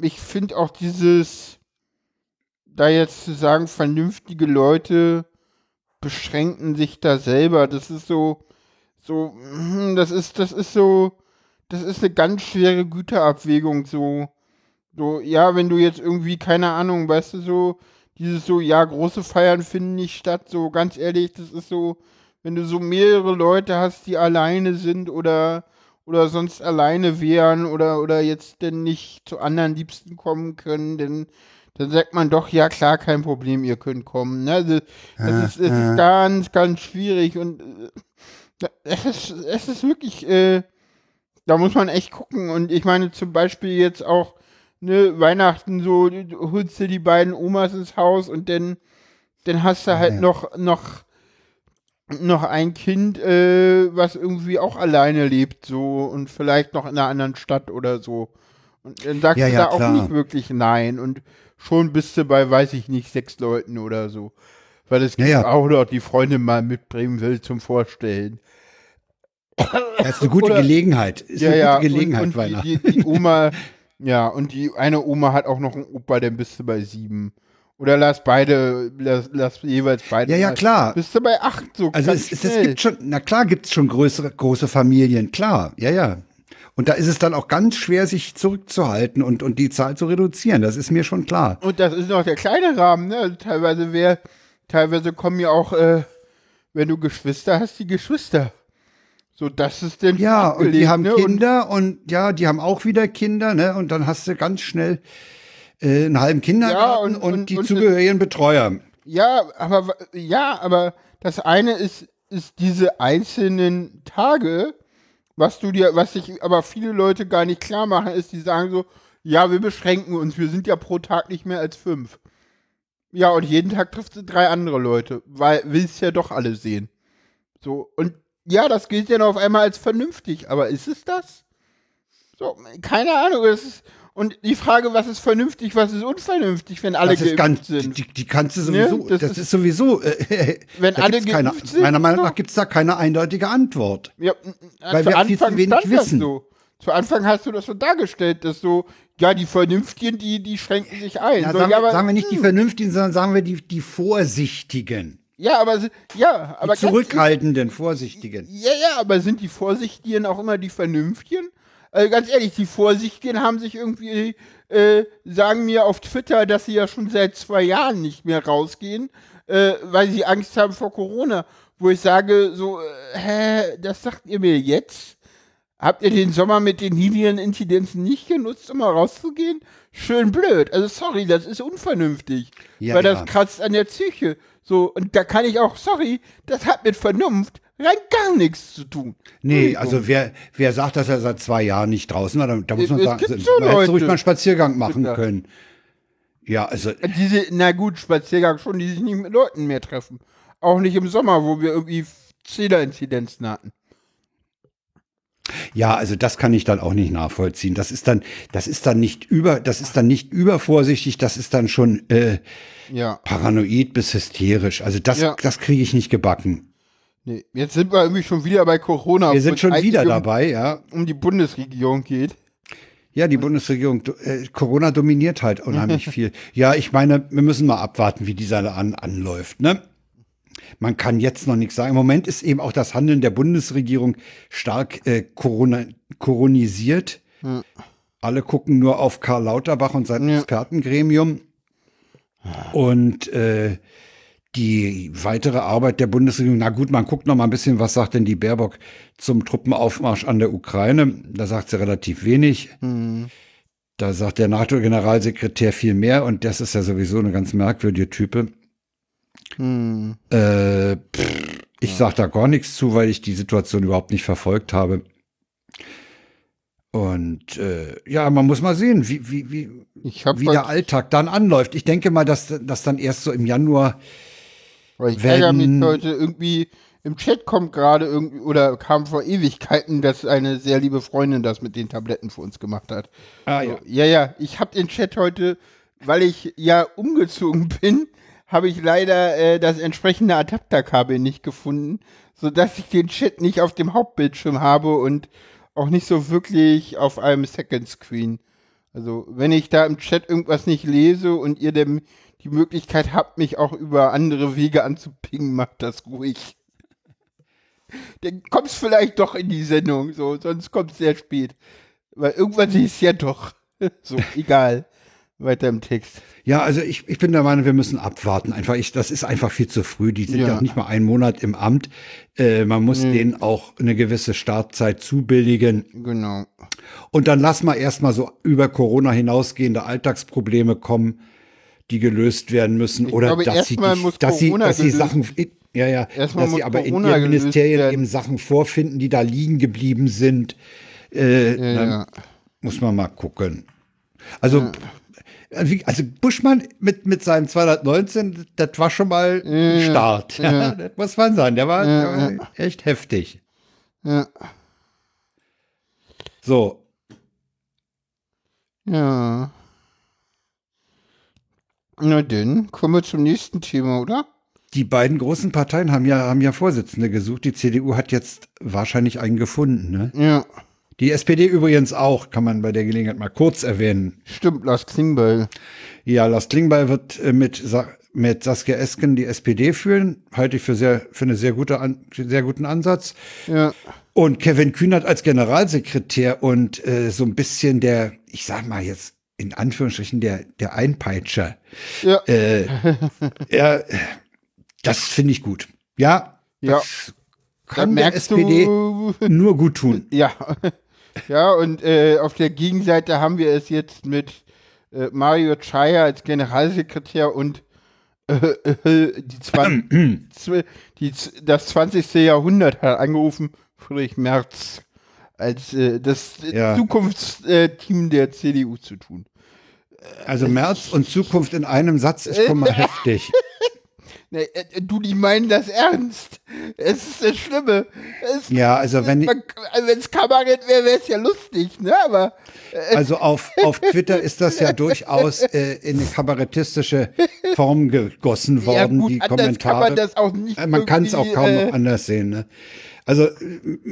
ich finde auch dieses, da jetzt zu sagen, vernünftige Leute beschränken sich da selber, das ist so, so, hm, das ist, das ist so, das ist eine ganz schwere Güterabwägung, so, so, ja, wenn du jetzt irgendwie, keine Ahnung, weißt du, so, dieses so, ja, große Feiern finden nicht statt, so, ganz ehrlich, das ist so, wenn du so mehrere Leute hast, die alleine sind oder oder sonst alleine wären oder oder jetzt denn nicht zu anderen Liebsten kommen können, denn dann sagt man doch, ja klar, kein Problem, ihr könnt kommen. Ne? Also, das, ist, das ist ganz, ganz schwierig und äh, es ist, es ist wirklich, äh, da muss man echt gucken. Und ich meine zum Beispiel jetzt auch, ne, Weihnachten so, du holst dir die beiden Omas ins Haus und dann, dann hast du halt ja. noch, noch noch ein Kind, äh, was irgendwie auch alleine lebt, so und vielleicht noch in einer anderen Stadt oder so. Und dann sagst Ja, du ja, da auch klar. nicht wirklich nein. Und schon bist du bei, weiß ich nicht, sechs Leuten oder so. Weil es gibt auch noch die Freundin mal mitbringen will zum Vorstellen. Das ist eine gute Oder- Gelegenheit. Ist eine gute Gelegenheit, und, und Weihnachten. die, die, Oma, ja, und die eine Oma hat auch noch einen Opa, dann bist du bei sieben. Oder lass beide, lass, lass jeweils beide. Ja, ja, klar. Bist du bei acht, so Also es, es, es gibt schon, na klar gibt's schon größere, große Familien, klar, ja, ja. Und da ist es dann auch ganz schwer, sich zurückzuhalten und, und die Zahl zu reduzieren. Das ist mir schon klar. Und das ist noch der kleine Rahmen, ne? Also teilweise wär, teilweise kommen ja auch, äh, wenn du Geschwister hast, die Geschwister. So, das ist denn Ja, und die haben ne? Und, Kinder und, ja, die haben auch wieder Kinder, ne? Und dann hast du ganz schnell äh, einen halben Kindergarten und- und, und- die und- zugehörigen Betreuer. ja, aber ja, aber das eine ist, ist diese einzelnen Tage, was du dir, was sich aber viele Leute gar nicht klar machen, ist, die sagen so, ja, wir beschränken uns, wir sind ja pro Tag nicht mehr als fünf. Ja, und jeden Tag triffst du drei andere Leute, weil willst ja doch alle sehen. So, und ja, das gilt dann auf einmal als vernünftig, aber ist es das? So, keine Ahnung, es ist, und die Frage, was ist vernünftig, was ist unvernünftig, wenn alle Das ist geimpft ganz, sind? die, die kannst du Ne? sowieso, Das das, ist- sowieso, äh, Wenn da alle gibt's keine, geimpft sind, meiner Meinung nach gibt's da keine eindeutige Antwort. Ja, Weil wir viel zu wenig wissen. so. Zu Anfang hast du das so dargestellt, dass so, ja, die Vernünftigen, die, die schränken sich ein. Ja, so, sagen, ja, wir- aber, sagen wir nicht die hm, Vernünftigen, sondern sagen wir die, die Vorsichtigen. Ja, aber, ja, aber Die zurückhaltenden, Vorsichtigen. Ja, ja, aber sind die Vorsichtigen auch immer die Vernünftigen? Also ganz ehrlich, die Vorsichtigen haben sich irgendwie, äh, sagen mir auf Twitter, dass sie ja schon seit zwei Jahren nicht mehr rausgehen, äh, weil sie Angst haben vor Corona. Wo ich sage, so, äh, hä, das sagt ihr mir jetzt? Habt ihr den Sommer mit den niedrigen Inzidenzen nicht genutzt, um mal rauszugehen? Schön blöd. Also sorry, das ist unvernünftig. Ja, weil ja. das kratzt an der Psyche. So, und da kann ich auch, sorry, das hat mit Vernunft rein gar nichts zu tun. Nee, also wer, wer sagt, dass er seit zwei Jahren nicht draußen war, da, da muss man es sagen, gibt man so hätte Leute. ruhig mal einen Spaziergang machen Ja. können. Ja, also Diese, na gut, Spaziergang schon, die sich nicht mit Leuten mehr treffen. Auch nicht im Sommer, wo wir irgendwie Zählerinzidenzen hatten. Ja, also das kann ich dann auch nicht nachvollziehen. Das ist dann, das ist dann nicht über, das ist dann nicht übervorsichtig, das ist dann schon äh, Ja. paranoid bis hysterisch. Also das, Ja. das kriege ich nicht gebacken. Nee, jetzt sind wir irgendwie schon wieder bei Corona. Wir sind schon wieder um, dabei, ja. um die Bundesregierung geht. Ja, die Bundesregierung, äh, Corona dominiert halt unheimlich viel. Ja, ich meine, wir müssen mal abwarten, wie dieser an, anläuft, ne? Man kann jetzt noch nichts sagen. Im Moment ist eben auch das Handeln der Bundesregierung stark äh, corona koronisiert. Hm. Alle gucken nur auf Karl Lauterbach und sein ja. Expertengremium. Und äh, die weitere Arbeit der Bundesregierung, na gut, man guckt noch mal ein bisschen, was sagt denn die Baerbock zum Truppenaufmarsch an der Ukraine? Da sagt sie relativ wenig. Mhm. Da sagt der NATO-Generalsekretär viel mehr und das ist ja sowieso eine ganz merkwürdige Type. Mhm. Äh, pff, ich ja. sag da gar nichts zu, weil ich die Situation überhaupt nicht verfolgt habe. Und äh, ja, man muss mal sehen, wie, wie, wie, wie der Alltag dann anläuft. Ich denke mal, dass, dass dann erst so im Januar. Weil ich ärgere mich heute irgendwie, im Chat kommt gerade irgendwie, oder kam vor Ewigkeiten, dass eine sehr liebe Freundin das mit den Tabletten für uns gemacht hat. Ah ja. ja, ja, ich habe den Chat heute, weil ich ja umgezogen bin, habe ich leider äh, das entsprechende Adapterkabel nicht gefunden, sodass ich den Chat nicht auf dem Hauptbildschirm habe und auch nicht so wirklich auf einem Second Screen. Also, wenn ich da im Chat irgendwas nicht lese und ihr dem die Möglichkeit habt, mich auch über andere Wege anzupingen, macht das ruhig. Dann kommst vielleicht doch in die Sendung, so, sonst kommt es sehr spät. Weil irgendwann ist es ja doch. So, egal. Weiter im Text. Ja, also ich, ich bin der Meinung, wir müssen abwarten. Einfach, ich, das ist einfach viel zu früh. Die sind ja, ja nicht mal einen Monat im Amt. Äh, man muss nee. denen auch eine gewisse Startzeit zubilligen. Genau. Und dann lass mal erstmal so über Corona hinausgehende Alltagsprobleme kommen, die gelöst werden müssen. Ich oder glaube, dass, sie, die, dass, sie, dass sie Sachen, ja, ja, erstmal dass sie aber Corona in ihren Ministerien eben Sachen vorfinden, die da liegen geblieben sind. Äh, ja, ja. Muss man mal gucken. Also, ja. Also Buschmann mit, mit seinem 219, das war schon mal ein Start. Ja. das muss man sagen. Der war, der war echt heftig. Ja. So. Ja. Na denn, kommen wir zum nächsten Thema, oder? Die beiden großen Parteien haben ja, haben ja Vorsitzende gesucht. Die CDU hat jetzt wahrscheinlich einen gefunden, ne? Ja. Die SPD übrigens auch, kann man bei der Gelegenheit mal kurz erwähnen. Stimmt, Lars Klingbeil. Ja, Lars Klingbeil wird äh, mit, mit Saskia Esken die SPD führen. Halte ich für sehr, für eine sehr gute, sehr guten Ansatz. Ja. Und Kevin Kühnert als Generalsekretär und äh, so ein bisschen der, ich sag mal jetzt in Anführungsstrichen der, der Einpeitscher. Ja. Äh, ja, das finde ich gut. Ja. Ja. Kann der SPD du, nur gut tun. Ja. Ja, und äh, auf der Gegenseite haben wir es jetzt mit äh, Mario Chaya als Generalsekretär und äh, äh die, 20, die, das 20. Jahrhundert hat angerufen, Friedrich Merz, als äh, das ja. Zukunftsteam der CDU zu tun. Also Merz und Zukunft in einem Satz ist schon mal heftig. Ne, äh, du, die meinen das ernst. Es ist das Schlimme. Es, ja, also wenn also wenn es Kabarett wäre, wäre es ja lustig, ne? Aber äh, also auf, auf Twitter ist das ja durchaus äh, in eine kabarettistische Form gegossen worden. Ja, gut, die Kommentare. Kann man das auch nicht. Äh, man kann es auch kaum äh, anders sehen. Ne? Also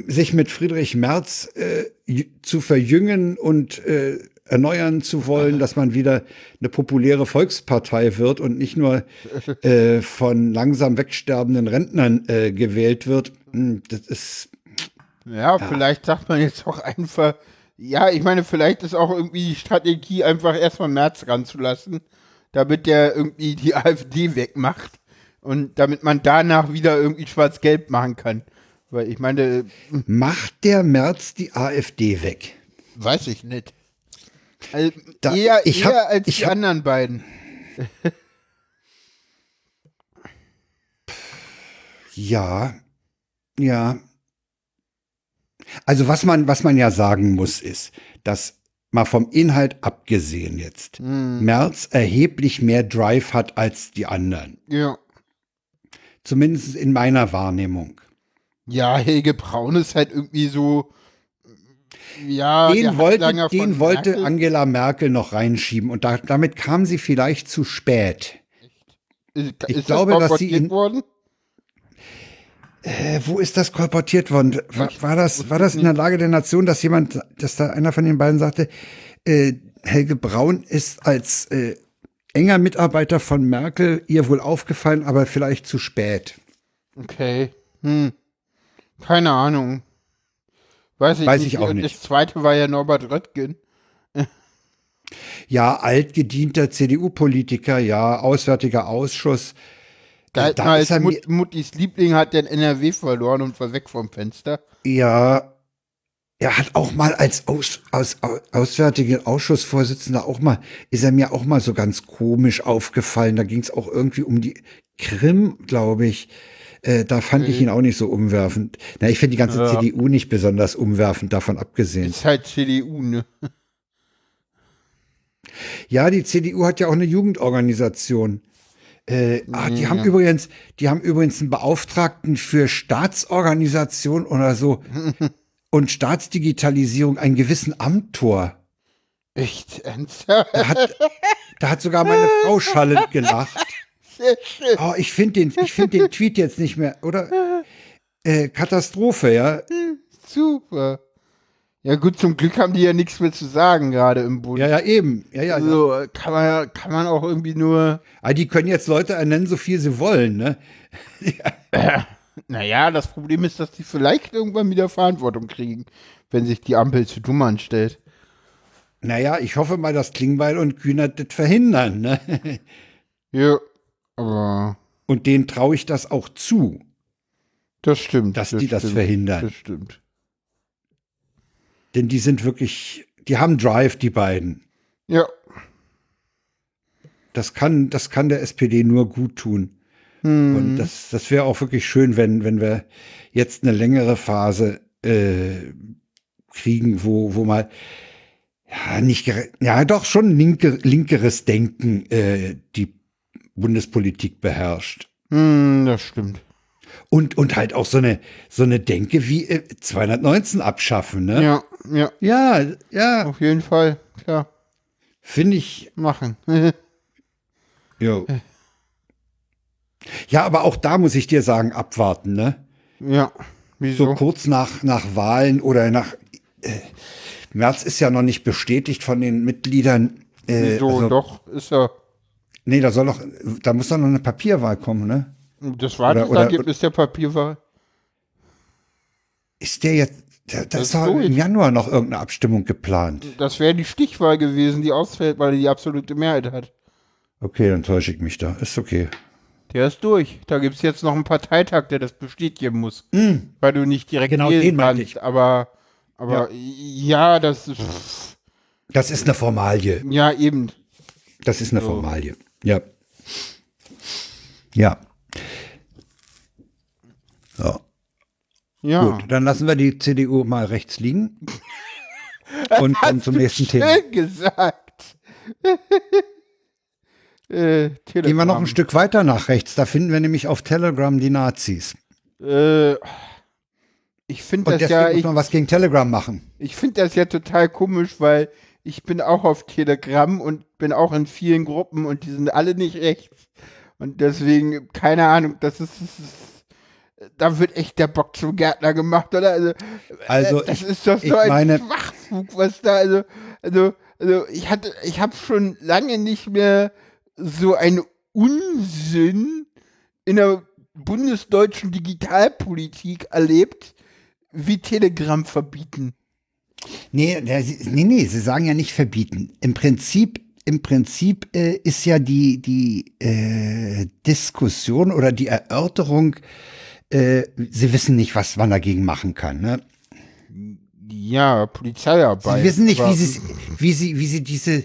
sich mit Friedrich Merz äh, zu verjüngen und äh, erneuern zu wollen, dass man wieder eine populäre Volkspartei wird und nicht nur äh, von langsam wegsterbenden Rentnern äh, gewählt wird. Hm, das ist. Ja, ja, vielleicht sagt man jetzt auch einfach, ja, ich meine, vielleicht ist auch irgendwie die Strategie, einfach erstmal März ranzulassen, damit der irgendwie die AfD wegmacht und damit man danach wieder irgendwie schwarz-gelb machen kann. Weil ich meine. Macht der März die AfD weg? Weiß ich nicht. Also da, eher, ich eher hab, als die hab, anderen beiden. ja, ja. Also was man, was man ja sagen muss, ist, dass mal vom Inhalt abgesehen jetzt, mm. Merz erheblich mehr Drive hat als die anderen. Ja. Zumindest in meiner Wahrnehmung. Ja, Helge Braun ist halt irgendwie so, ja, den wollte, den wollte Merkel. Angela Merkel noch reinschieben und da, damit kam sie vielleicht zu spät. Ist, ich ist glaube, das dass sie in, worden? Äh, wo ist das kolportiert worden? War, war das, war das in der Lage der Nation, dass jemand, dass da einer von den beiden sagte, äh, Helge Braun ist als äh, enger Mitarbeiter von Merkel ihr wohl aufgefallen, aber vielleicht zu spät. Okay. Hm. Keine Ahnung. Weiß ich Weiß nicht. ich auch Und nicht. Das zweite war ja Norbert Röttgen. Ja, altgedienter CDU-Politiker, ja, Auswärtiger Ausschuss. Da, Da da ist er Mut, Muttis Liebling hat den NRW verloren und war weg vom Fenster. Ja, er hat auch mal als Aus, aus, aus, Auswärtiger Ausschussvorsitzender auch mal, ist er mir auch mal so ganz komisch aufgefallen. Da ging es auch irgendwie um die Krim, glaube ich. Äh, da fand ich ihn auch nicht so umwerfend. Na, ich finde die ganze Ja. CDU nicht besonders umwerfend, davon abgesehen. Ist halt CDU, ne? Ja, die CDU hat ja auch eine Jugendorganisation. Äh, ah, die haben übrigens, die haben übrigens einen Beauftragten für Staatsorganisation oder so und Staatsdigitalisierung, einen gewissen Amtor. Echt ernsthaft? Da hat, da hat sogar meine Frau schallend gelacht. Oh, ich finde den, ich finde den Tweet jetzt nicht mehr, oder? Äh, Katastrophe, ja. Super. Ja gut, zum Glück haben die ja nichts mehr zu sagen gerade im Bund. Ja, ja, eben. Ja, ja. ja. Also äh, kann man ja- kann man auch irgendwie nur. Ah, die können jetzt Leute ernennen, so viel sie wollen, ne? Naja, das Problem ist, dass die vielleicht irgendwann wieder Verantwortung kriegen, wenn sich die Ampel zu dumm anstellt. Naja, ich hoffe mal, dass Klingbeil und Kühnert das verhindern, ne? Ja, aber Und denen traue ich das auch zu, das stimmt. dass die das stimmt, verhindern. Das stimmt. Denn die sind wirklich, die haben Drive, die beiden. Ja, Das kann, das kann der SPD nur gut tun. Hm. Und das, das wäre auch wirklich schön, wenn, wenn wir jetzt eine längere Phase äh, kriegen, wo, wo mal ja nicht ja doch schon linke, linkeres Denken äh, die Bundespolitik beherrscht. hm, das stimmt. Und, und halt auch so eine, so eine Denke wie äh, 219 abschaffen, ne? Ja, ja, Ja, ja, auf jeden Fall. Klar, finde ich, machen. jo. Ja, aber auch da muss ich dir sagen, abwarten, ne? ja, So wieso? kurz nach, nach Wahlen oder nach äh, März ist ja noch nicht bestätigt von den Mitgliedern. Äh, wieso? also, Doch, ist ja. Nee, da soll doch, da muss doch noch eine Papierwahl kommen, ne? Das war Oder- das oder- Ergebnis der Papierwahl. Ist der jetzt, da, da Das ist doch im. Januar noch irgendeine Abstimmung geplant. Das wäre die Stichwahl gewesen, die ausfällt, weil er die absolute Mehrheit hat. Okay, dann täusche ich mich da. Ist okay. Der ist durch. Da gibt es jetzt noch einen Parteitag, der das bestätigen muss. Weil du nicht direkt Genau, den kannst. Aber, aber ja. das ist. Das ist eine Formalie. Ja, eben. Das ist eine Formalie. Ja. Ja. So. Ja. Gut, dann lassen wir die CDU mal rechts liegen. Und kommen zum nächsten Thema. Schön gesagt. äh, Gehen wir noch ein Stück weiter nach rechts. Da finden wir nämlich auf Telegram die Nazis. Äh, ich finde das deswegen ja, muss ich, man was gegen Telegram machen. ich finde das ja total komisch, weil ich bin auch auf Telegram und bin auch in vielen Gruppen und die sind alle nicht rechts. Und deswegen, keine Ahnung, das ist, das ist da wird echt der Bock zum Gärtner gemacht, oder? Also, Also das ich- ist doch so ein meine- Schwachfug, was da, also, also, also ich hatte, ich habe schon lange nicht mehr so einen Unsinn in der bundesdeutschen Digitalpolitik erlebt, wie Telegram verbieten. Nee, nee, nee, sie sagen ja nicht verbieten. Im Prinzip, im Prinzip äh, ist ja die, die äh, Diskussion oder die Erörterung, äh, sie wissen nicht, was man dagegen machen kann. Ne? Ja, Polizeiarbeit. Sie wissen nicht, wie sie, wie sie, wie sie diese,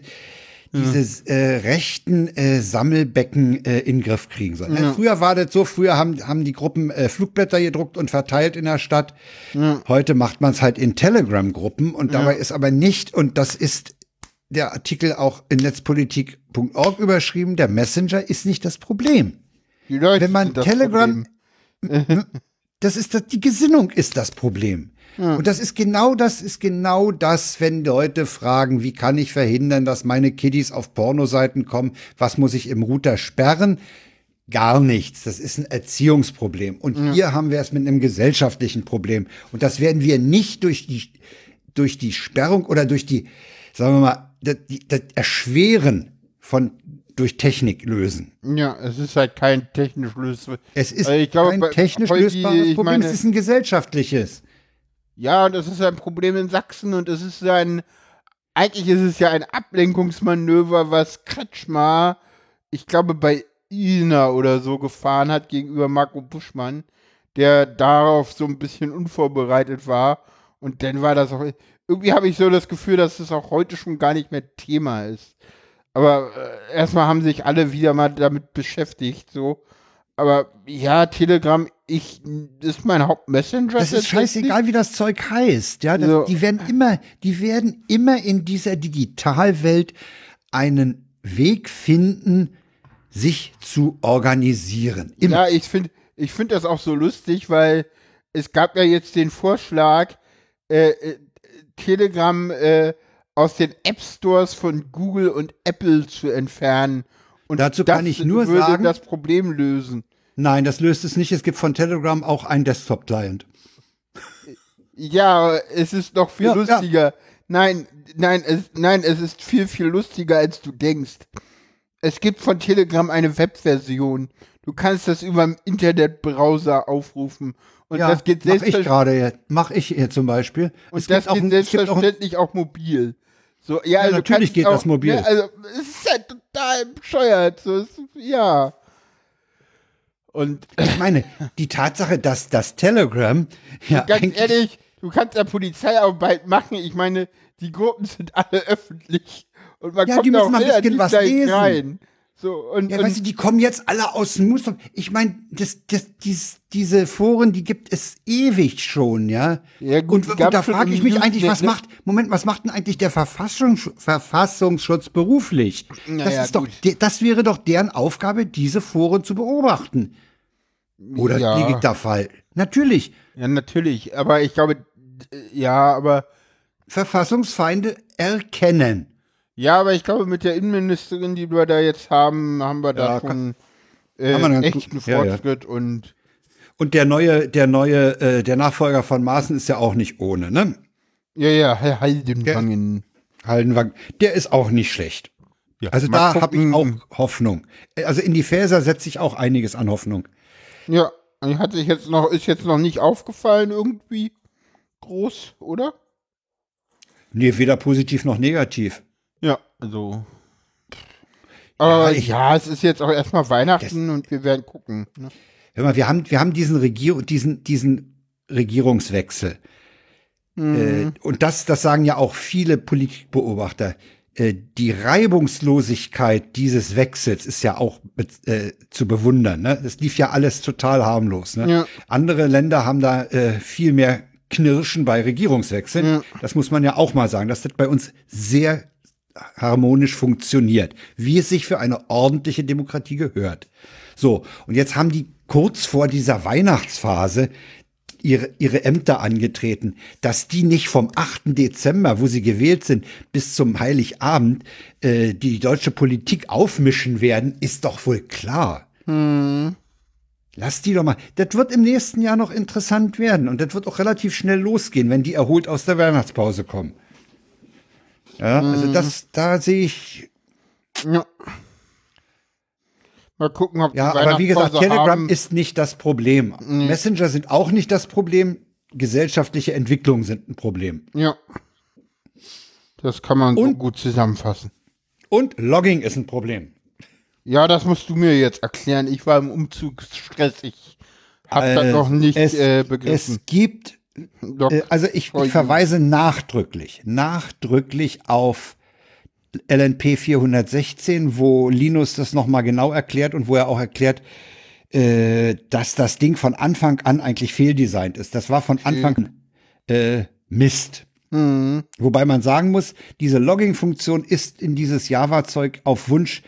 dieses äh, rechten äh, Sammelbecken äh, in den Griff kriegen sollen. Ne? Früher war das so, früher haben, haben die Gruppen äh, Flugblätter gedruckt und verteilt in der Stadt. Heute macht man es halt in Telegram-Gruppen und dabei ist aber nicht, und das ist der Artikel auch in netzpolitik.org überschrieben, der Messenger ist nicht das Problem. Wenn man Telegram- Problem. Das ist das, die Gesinnung ist das Problem. Und das ist genau das, ist genau das, wenn Leute fragen, wie kann ich verhindern, dass meine Kiddies auf Pornoseiten kommen? Was muss ich im Router sperren? Gar nichts. Das ist ein Erziehungsproblem. Und hier haben wir es mit einem gesellschaftlichen Problem. Und das werden wir nicht durch die, durch die Sperrung oder durch die, sagen wir mal, das, die, das Erschweren von durch Technik lösen. Ja, es ist halt kein technisch lösbares. Es ist Also glaube, kein technisch lösbares ich Problem, meine- es ist ein gesellschaftliches. Ja, das ist ein Problem in Sachsen und es ist ein, eigentlich ist es ja ein Ablenkungsmanöver, was Kretschmer, ich glaube, bei Ina oder so gefahren hat gegenüber Marco Buschmann, der darauf so ein bisschen unvorbereitet war. Und dann war das auch, irgendwie habe ich so das Gefühl, dass es auch heute schon gar nicht mehr Thema ist. Aber äh, erstmal haben sich alle wieder mal damit beschäftigt, so. Aber ja, Telegram, ich, das ist mein Hauptmessenger. Das ist scheißegal, wie das Zeug heißt. Ja, das, So. die werden immer, die werden immer in dieser Digitalwelt einen Weg finden, sich zu organisieren. Immer. Ja, ich finde ich find das auch so lustig, weil es gab ja jetzt den Vorschlag, äh, äh, Telegram äh, aus den App Stores von Google und Apple zu entfernen. Und Dazu kann ich nur würde sagen- das Problem lösen. Nein, das löst es nicht. Es gibt von Telegram auch einen Desktop-Client. Ja, es ist noch viel Ja, ja. lustiger. Nein, nein, es, nein, es ist viel, viel lustiger, als du denkst. Es gibt von Telegram eine Webversion. Du kannst das über den Internetbrowser aufrufen. Und ja, das geht mach ich selbstverständlich. gerade jetzt. Mach ich hier zum Beispiel. Und Es das auch geht auch selbstverständlich auch, mobil. So, ja, also natürlich geht auch, das mobil. Ja, also, es ist halt total bescheuert. So, es, ja. Und Ich meine, die Tatsache, dass das Telegram ja ganz ehrlich, du kannst ja Polizeiarbeit machen. Ich meine, die Gruppen sind alle öffentlich. Und man Ja, kommt die müssen auch mal ein bisschen was lesen. rein. So, und, Ja, und weißt du, die kommen jetzt alle aus dem Muster. Ich meine, das, das, dies, diese Foren, die gibt es ewig schon, ja. Ja, gut, und, und da frage ich mich eigentlich, was Usenet, ne? macht, Moment, was macht denn eigentlich der Verfassungs, Verfassungsschutz beruflich? Na das ist doch, gut. das wäre doch deren Aufgabe, diese Foren zu beobachten. Oder ja, liege ich da falsch? Natürlich. ja, natürlich. Aber ich glaube, ja, aber Verfassungsfeinde erkennen. Ja, aber ich glaube, mit der Innenministerin, die wir da jetzt haben, haben wir da Ja, schon äh, einen echt guten- einen ja, ja. Fortschritt und Und der neue, der neue, äh, der Nachfolger von Maaßen ist ja auch nicht ohne, ne? ja, ja, Herr Haldenwangen. Haldenwang, der ist auch nicht schlecht. Ja, Also da habe ich auch Hoffnung. Also in die Fäser setze ich auch einiges an Hoffnung. Ja, hat sich jetzt noch, ist jetzt noch nicht aufgefallen irgendwie groß, oder? Nee, weder positiv noch negativ. Ja, also. Aber Ja, ich- ja, es ist jetzt auch erstmal Weihnachten und wir werden gucken. Ne? Hör mal, wir haben, wir haben diesen, Regier diesen, diesen Regierungswechsel. Äh, und das, das sagen ja auch viele Politikbeobachter. Äh, die Reibungslosigkeit dieses Wechsels ist ja auch äh, zu bewundern. Ne? Das lief ja alles total harmlos. Ne? Ja. Andere Länder haben da äh, viel mehr Knirschen bei Regierungswechseln. Ja. Das muss man ja auch mal sagen. Das hat bei uns sehr harmonisch funktioniert, wie es sich für eine ordentliche Demokratie gehört. So, und jetzt haben die kurz vor dieser Weihnachtsphase ihre, ihre Ämter angetreten, dass die nicht vom 8. Dezember, wo sie gewählt sind, bis zum Heiligabend äh, die deutsche Politik aufmischen werden, ist doch wohl klar. Lass die doch mal. Das wird im nächsten Jahr noch interessant werden und das wird auch relativ schnell losgehen, wenn die erholt aus der Weihnachtspause kommen. Ja, also das, da sehe ich, Ja. Mal gucken, ob ja, aber wie gesagt, Telegram haben. ist nicht das Problem. Messenger sind auch nicht das Problem. Gesellschaftliche Entwicklungen sind ein Problem. Ja. Das kann man so Und- gut zusammenfassen. Und Logging ist ein Problem. Ja, das musst du mir jetzt erklären. Ich war im Umzugsstress. Ich hab das Äh, noch nicht es, äh, begriffen. Es gibt Doch, Äh, also ich, ich verweise nachdrücklich, nachdrücklich auf LNP 416, wo Linus das nochmal genau erklärt und wo er auch erklärt, äh, dass das Ding von Anfang an eigentlich fehldesignt ist. Das war von Anfang an äh, Mist. Mhm. Wobei man sagen muss, diese Logging-Funktion ist in dieses Java-Zeug auf Wunsch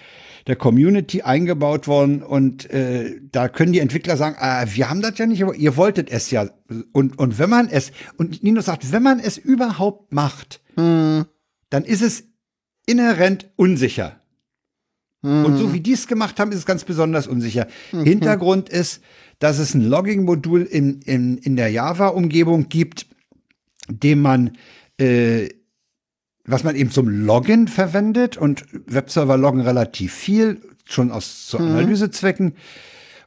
der Community eingebaut worden und äh, da können die Entwickler sagen, ah, wir haben das ja nicht, aber ihr wolltet es ja. Und, und wenn man es, und Nino sagt, wenn man es überhaupt macht, Mhm. dann ist es inhärent unsicher. Und so wie die es gemacht haben, ist es ganz besonders unsicher. Hintergrund ist, dass es ein Logging-Modul in, in, in der Java-Umgebung gibt, dem man äh, was man eben zum Login verwendet und Webserver loggen relativ viel, schon aus zu Analysezwecken.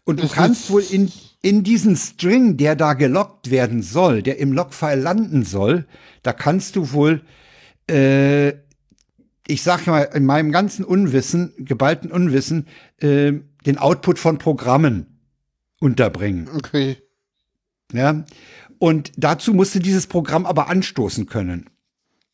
Und du kannst wohl in, in diesen String, der da geloggt werden soll, der im Logfile landen soll, da kannst du wohl, äh, ich sag mal, in meinem ganzen Unwissen, geballten Unwissen, äh, den Output von Programmen unterbringen. Okay. Ja? Und dazu musst du dieses Programm aber anstoßen können.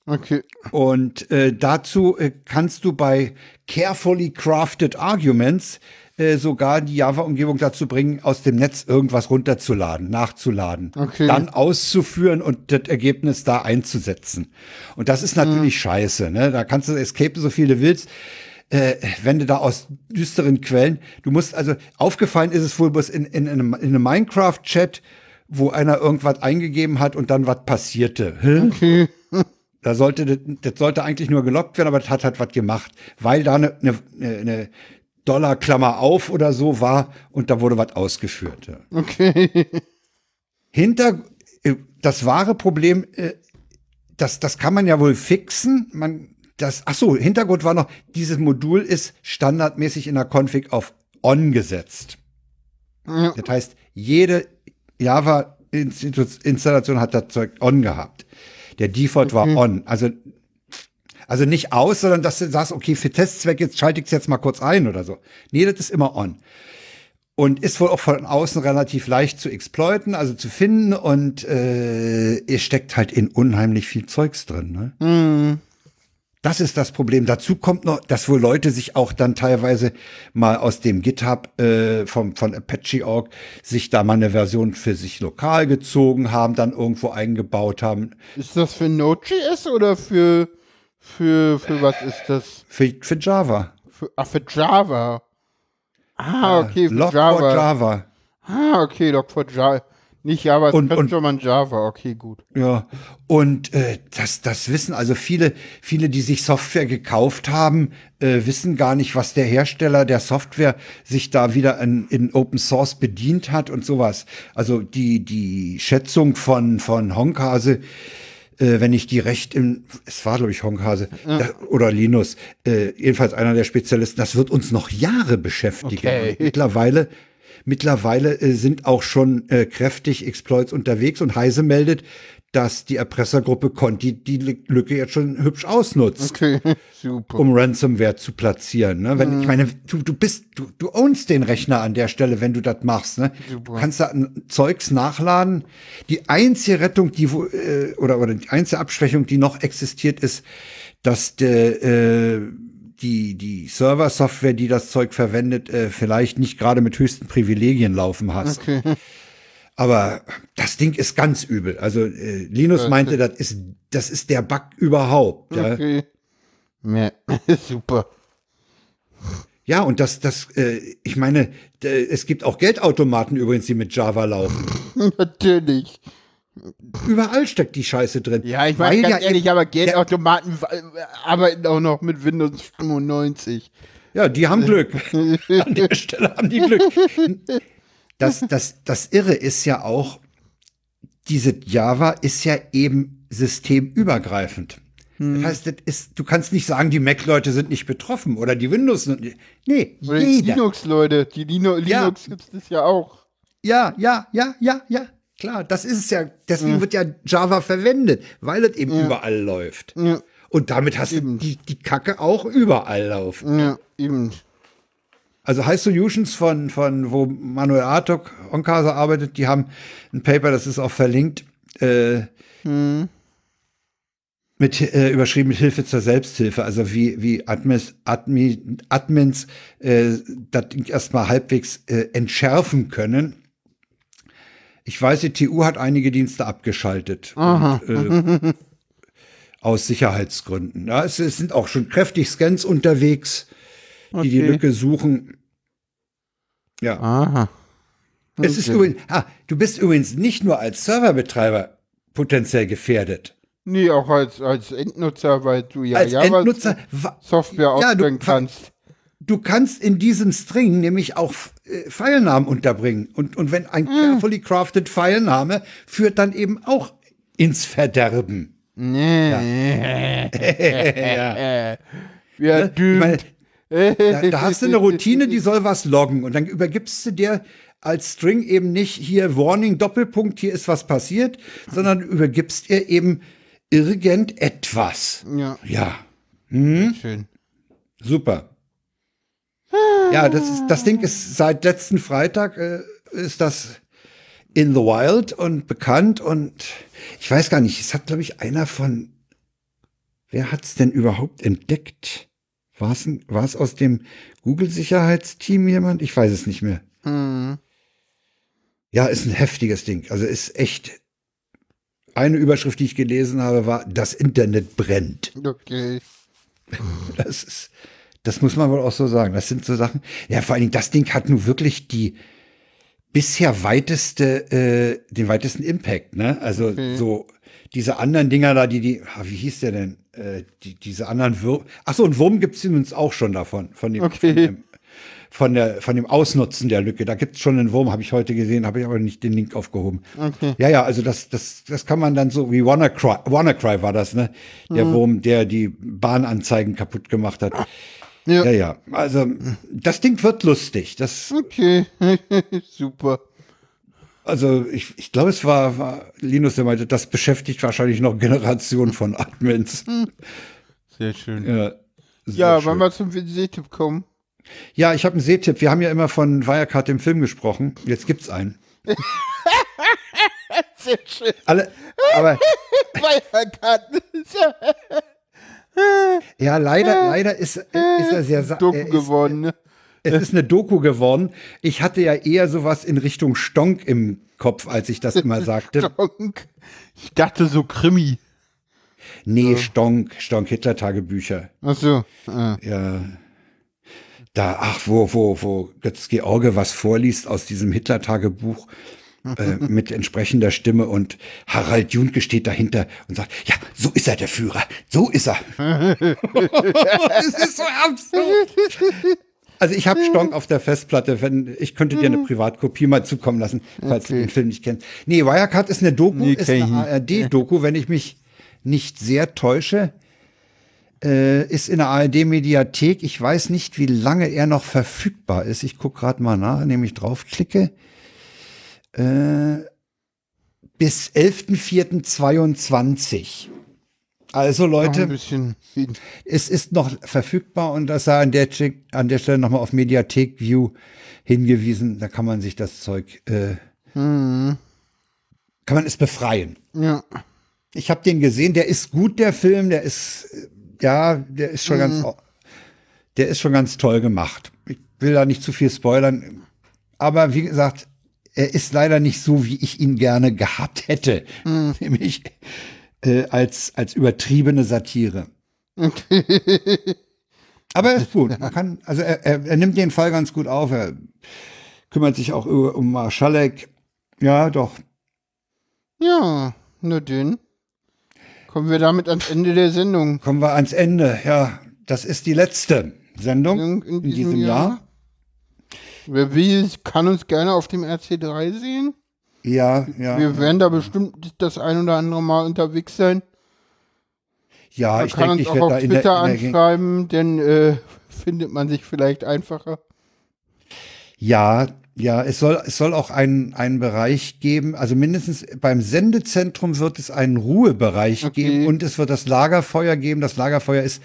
Okay. Und äh, dazu äh, kannst du bei carefully crafted arguments äh, sogar die Java-Umgebung dazu bringen, aus dem Netz irgendwas runterzuladen, nachzuladen, Okay. dann auszuführen und das Ergebnis da einzusetzen. Und das ist natürlich scheiße. Ne? Da kannst du escape so viel du willst. Äh, wenn du da aus düsteren Quellen, du musst also, aufgefallen ist es wohl bloß in, in, in einem, in einem Minecraft-Chat, wo einer irgendwas eingegeben hat und dann was passierte. Hä? Okay. Da sollte, das, sollte eigentlich nur gelockt werden, aber das hat halt was gemacht, weil da eine, eine, eine Dollarklammer auf oder so war und da wurde was ausgeführt. Ja. Okay. Hinter, äh, das wahre Problem, äh, das, das kann man ja wohl fixen. Man, das, ach so, Hintergrund war noch, dieses Modul ist standardmäßig in der Config auf on gesetzt. Ja. Das heißt, jede Java-Installation hat das Zeug on gehabt. Der Default war on. Also, also nicht aus, sondern dass du sagst, okay, für Testzweck jetzt schalte ich es jetzt mal kurz ein oder so. Nee, das ist immer on. Und ist wohl auch von außen relativ leicht zu exploiten, also zu finden und äh, ihr steckt halt in unheimlich viel Zeugs drin. Ne? Hm. Das ist das Problem. Dazu kommt noch, dass wohl Leute sich auch dann teilweise mal aus dem GitHub äh, vom, von Apache.org sich da mal eine Version für sich lokal gezogen haben, dann irgendwo eingebaut haben. Ist das für Node.js oder für, für, für was ist das? Für, für Java. Für, ach, für Java. Ah, okay, für Log Java. for Java. Ah, okay, Log for Java. Nicht Java, Und- und, und- sondern Java. Okay, gut. Ja, und äh, das, das wissen also viele, viele, die sich Software gekauft haben, äh, wissen gar nicht, was der Hersteller der Software sich da wieder in, in Open Source bedient hat und sowas. Also die, die Schätzung von, von Honkhase, äh, wenn ich die recht im, es war glaube ich Honkhase da, oder Linus, äh, jedenfalls einer der Spezialisten, das wird uns noch Jahre beschäftigen. Okay. Mittlerweile Mittlerweile äh, sind auch schon äh, kräftig Exploits unterwegs und Heise meldet, dass die Erpressergruppe Conti die Lü- Lücke jetzt schon hübsch ausnutzt, Okay, super. um Ransomware zu platzieren. Ne? Wenn, Ich meine, du, du bist, du, du ownst den Rechner an der Stelle, wenn du das machst. Ne? Du kannst da Zeugs nachladen. Die einzige Rettung, die wo, äh, oder oder die einzige Abschwächung, die noch existiert, ist, dass der äh, die, die Server-Software, die das Zeug verwendet, äh, vielleicht nicht gerade mit höchsten Privilegien laufen hast. Okay. Aber das Ding ist ganz übel. Also äh, Linus meinte, das ist, das ist der Bug überhaupt. Ja, Okay. Ja, super. ja und das, das, äh, ich meine, es gibt auch Geldautomaten übrigens, die mit Java laufen. Natürlich. Überall steckt die Scheiße drin. Ja, ich meine ganz ja ehrlich, aber Geldautomaten äh, arbeiten auch noch mit Windows 95. Ja, die haben Glück. An der Stelle haben die Glück. Das, das, das Irre ist ja auch, diese Java ist ja eben systemübergreifend. Das heißt, das ist, du kannst nicht sagen, die Mac-Leute sind nicht betroffen oder die Windows. Nee, Oder die jeder. Linux-Leute. Die Lino Ja. Linux gibt's das ja auch. Ja, ja, ja, ja, ja. Klar, das ist es ja. Deswegen wird ja Java verwendet, weil es eben überall läuft. Ja. Und damit hast du die, die Kacke auch überall laufen. Ja, eben. Also High Solutions von, von wo Manuel Artok Onkasa arbeitet, die haben ein Paper, das ist auch verlinkt, äh, mit, äh, überschrieben mit Hilfe zur Selbsthilfe, also wie, wie Admins, Admi, Admins äh, das Ding erstmal halbwegs äh, entschärfen können. Ich weiß, die TU hat einige Dienste abgeschaltet. Und, äh, aus Sicherheitsgründen. Ja, es, es sind auch schon kräftig Scans unterwegs, die die Okay. Lücke suchen. Ja. Aha. Es ist Okay. übrigens, ah, du bist übrigens nicht nur als Serverbetreiber potenziell gefährdet. Nee, auch als, als Endnutzer, weil du ja als Java Endnutzer, wa- Software Ja, ausführen kannst. Du kannst in diesem String nämlich auch äh, Filenamen unterbringen. Und, und wenn Hm. ein carefully crafted Filename führt dann eben auch ins Verderben. Nee. Ja. Ja, Ne? Ich meine, da, da hast du eine Routine, die soll was loggen und dann übergibst du dir als String eben nicht hier Warning Doppelpunkt, hier ist was passiert, sondern übergibst ihr eben irgendetwas. Ja, Ja, schön. super. Ja, das, ist, das Ding ist seit letzten Freitag äh, ist das in the wild und bekannt und ich weiß gar nicht, es hat glaube ich einer von wer hat's denn überhaupt entdeckt? War es war es aus dem Google Sicherheitsteam jemand? Ich weiß es nicht mehr. Hm. Ja, ist ein heftiges Ding. Also ist echt eine Überschrift, die ich gelesen habe, war das Internet brennt. Okay. Das ist, das muss man wohl auch so sagen. Das sind so Sachen. Ja, vor allen Dingen, das Ding hat nun wirklich die bisher weiteste, äh, den weitesten Impact, ne? Also Okay. so diese anderen Dinger da, die, die, ah, wie hieß der denn? Äh, die, diese anderen Wurm. Ach so, ein Wurm gibt's uns auch schon davon, von dem, Okay. von dem, von der, von dem Ausnutzen der Lücke. Da gibt's schon einen Wurm, habe ich heute gesehen, habe ich aber nicht den Link aufgehoben. Okay. Ja, ja, also das, das, das kann man dann so wie WannaCry, WannaCry war das, ne? Der Wurm, der die Bahnanzeigen kaputt gemacht hat. Ja. Ja, ja. Also das Ding wird lustig. Das, Okay. Super. also ich, ich glaube, es war, war Linus, der meinte, das beschäftigt wahrscheinlich noch Generationen von Admins. Sehr schön. Ja, sehr Ja, schön. wollen wir zum Sehtipp kommen? ja, ich habe einen Sehtipp. Wir haben ja immer von Wirecard dem Film gesprochen. Jetzt gibt's einen. Sehr schön. Alle, aber Wirecard. Ja, leider, leider ist, ist er sehr Doku er ist, geworden, ne? Es ist eine Doku geworden. Ich hatte ja eher sowas in Richtung Stonk im Kopf, als ich das immer sagte. Donk. Ich dachte so Krimi. Nee, Stonk, Stonk Hitler-Tagebücher. Ach so. Ah. Ja. Da, ach, wo, wo, wo Götz George was vorliest aus diesem Hitler-Tagebuch äh, mit entsprechender Stimme und Harald Junke steht dahinter und sagt, ja, so ist er der Führer, so ist er. das ist so absurd. Also ich habe Stonk auf der Festplatte, wenn ich könnte dir eine Privatkopie mal zukommen lassen, falls du Okay. den Film nicht kennst. Nee, Wirecard ist eine Doku, Nee, ist eine ARD-Doku, wenn ich mich nicht sehr täusche. Äh, ist in der ARD-Mediathek. Ich weiß nicht, wie lange er noch verfügbar ist. Ich gucke gerade mal nach, indem ich draufklicke. Äh, bis 11.04.22. Also Leute, es ist noch verfügbar und das sei an der, an der Stelle nochmal auf Mediathek View hingewiesen. Da kann man sich das Zeug, äh, Hm. kann man es befreien. Ja. Ich habe den gesehen, der ist gut, der Film, der ist, äh, ja, der ist schon ganz, der ist schon ganz toll gemacht. Ich will da nicht zu viel spoilern, aber wie gesagt, er ist leider nicht so, wie ich ihn gerne gehabt hätte, nämlich äh, als, als übertriebene Satire. Aber er ist gut. Man kann, also er, er, er nimmt den Fall ganz gut auf. Er kümmert sich auch über, um Marschalek. Ja, doch. Ja, na denn. Kommen wir damit ans Ende der Sendung. Kommen wir ans Ende. Ja, das ist die letzte Sendung In, in, diesem Jahr. Wer will, kann uns gerne auf dem RC3 sehen. Ja, ja. Wir werden da bestimmt das ein oder andere Mal unterwegs sein. ja, Man ich kann denke, uns ich auch auf Twitter der anschreiben, denn äh, findet man sich vielleicht einfacher. Ja, ja, es soll, es soll auch einen, einen Bereich geben, also mindestens beim Sendezentrum wird es einen Ruhebereich Okay. geben und es wird das Lagerfeuer geben. Das Lagerfeuer ist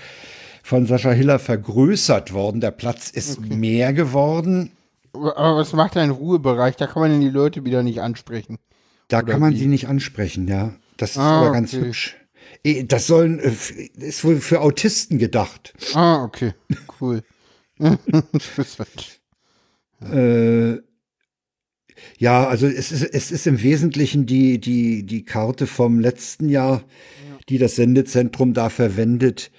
von Sascha Hiller vergrößert worden. Der Platz ist mehr geworden. Aber was macht ein Ruhebereich? Da kann man denn die Leute wieder nicht ansprechen. Da Oder kann man wie? sie nicht ansprechen, ja. Das ist Ah, aber ganz okay. hübsch. Eh, Das sollen, äh, ist wohl für Autisten gedacht. Ah, okay. Cool. Äh, ja, also es ist, es ist im Wesentlichen die, die, die Karte vom letzten Jahr, die das Sendezentrum da verwendet.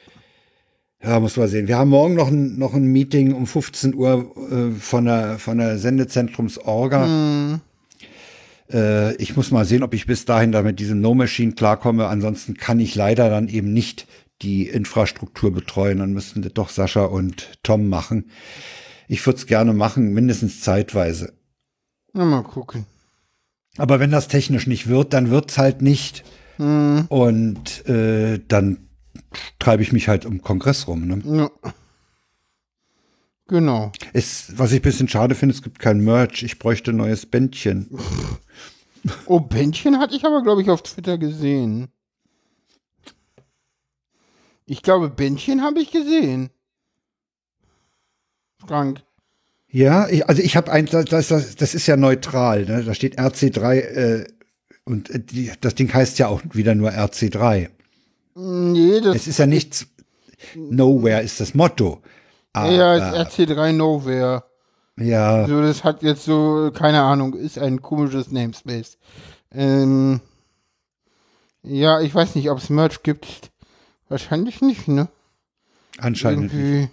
Ja, muss man sehen. Wir haben morgen noch ein, noch ein Meeting um 15 Uhr äh, von der, von der Sendezentrumsorga. Hm, Äh, ich muss mal sehen, ob ich bis dahin da mit diesem No-Machine klarkomme. Ansonsten kann ich leider dann eben nicht die Infrastruktur betreuen. Dann müssten das doch Sascha und Tom machen. Ich würde es gerne machen, mindestens zeitweise. na, mal gucken. Aber wenn das technisch nicht wird, dann wird's halt nicht. Hm. Und äh, dann treibe ich mich halt im Kongress rum. Ne? Ja. Genau. Es, was ich ein bisschen schade finde, es gibt kein Merch. Ich bräuchte ein neues Bändchen. Oh, Bändchen hatte ich aber, glaube ich, auf Twitter gesehen. Ich glaube, Bändchen habe ich gesehen. Frank. Ja, ich, also ich habe ein, das, das, das ist ja neutral. Ne? Da steht RC3 äh, und äh, die, das Ding heißt ja auch wieder nur RC3. Nee, das Es ist ja nichts. Nowhere ist das Motto. Aber, ja, ist RC3 Nowhere. ja, So, das hat jetzt so, keine Ahnung, ist ein komisches Namespace. Ähm, ja, ich weiß nicht, ob es Merch gibt. Wahrscheinlich nicht, ne? anscheinend. nicht. Irgendwie.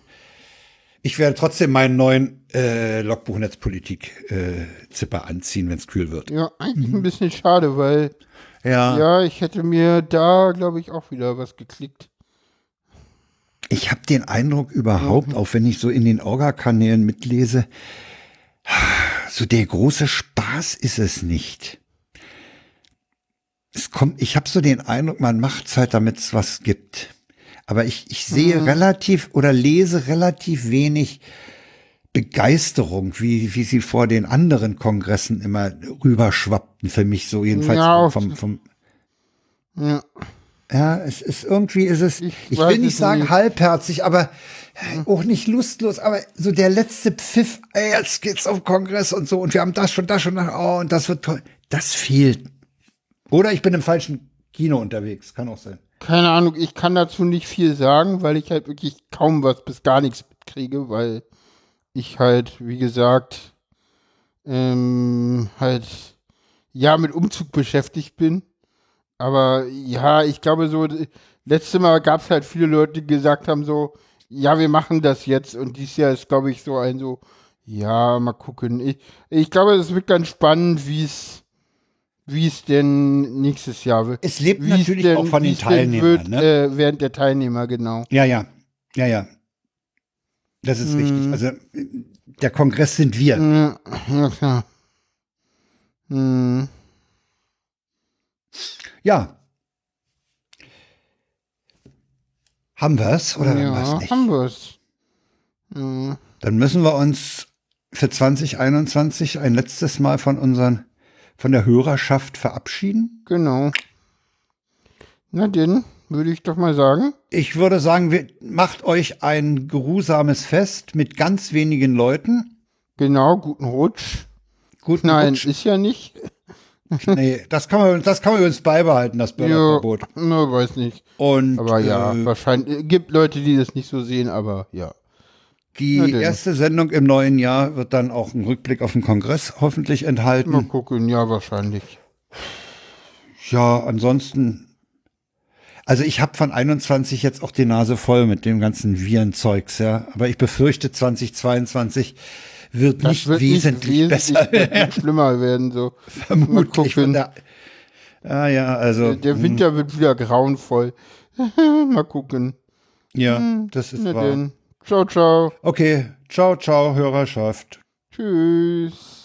Ich werde trotzdem meinen neuen äh, Logbuch Netzpolitik äh, Zipper anziehen, wenn es kühl wird. Ja, eigentlich ein bisschen schade, weil, Ja. ja, ich hätte mir da, glaube ich, auch wieder was geklickt. Ich habe den Eindruck überhaupt, auch wenn ich so in den Orga-Kanälen mitlese, so der große Spaß ist es nicht. Es kommt, ich habe so den Eindruck, man macht's halt, damit es was gibt. Aber ich, ich sehe relativ oder lese relativ wenig Begeisterung, wie, wie sie vor den anderen Kongressen immer rüberschwappten, für mich so jedenfalls Ja, vom, vom, Ja, ja, es ist irgendwie ist es, ich, Ich will nicht sagen nicht. halbherzig, aber auch nicht lustlos, aber so der letzte Pfiff, ey, jetzt geht's auf Kongress und so und wir haben das schon, das schon, oh, und das wird toll. Das fehlt. Oder ich bin im falschen Kino unterwegs, kann auch sein. keine Ahnung, ich kann dazu nicht viel sagen, weil ich halt wirklich kaum was bis gar nichts mitkriege, weil ich halt, wie gesagt, ähm, halt, ja, mit Umzug beschäftigt bin. Aber ja, ich glaube so, letztes Mal gab es halt viele Leute, die gesagt haben so, ja, wir machen das jetzt. Und dieses Jahr ist, glaube ich, so ein so, ja, mal gucken. Ich, ich glaube, es wird ganz spannend, wie es wie es denn nächstes Jahr wird. Es lebt Wie es natürlich denn- auch von den Teilnehmern, Wird, ne? äh, während der Teilnehmer, genau. Ja, ja, ja, ja. Das ist richtig. Also der Kongress sind wir. Ja, ja klar. Hm. Ja. Haben wir's oder haben wir's Ja, nicht? haben wir's. Ja. Dann müssen wir uns für 2021 ein letztes Mal von unseren, von der Hörerschaft verabschieden. Genau. Na denn, würde ich doch mal sagen. Ich würde sagen, macht euch ein geruhsames Fest mit ganz wenigen Leuten. Genau, guten Rutsch. Guten Nein, Rutsch. ist ja nicht. Nee, das kann man, das kann man übrigens beibehalten, das Ja, Böllerverbot. na, weiß nicht. Und Aber ja, äh, wahrscheinlich. äh, Gibt Leute, die das nicht so sehen, aber ja. die erste Sendung im neuen Jahr wird dann auch einen Rückblick auf den Kongress hoffentlich Mal enthalten. gucken, ja, wahrscheinlich. Ja, ansonsten. Also ich habe von 21 jetzt auch die Nase voll mit dem ganzen Virenzeugs, ja. Aber ich befürchte, 2022 wird Das nicht wird wesentlich nicht besser werden. schlimmer werden, so. Vermutlich der. Ah ja, also. Der Winter wird wieder grauenvoll. Mal gucken. ja, das ist wahr. denn. Ciao, ciao. Okay, ciao, ciao, Hörerschaft. Tschüss.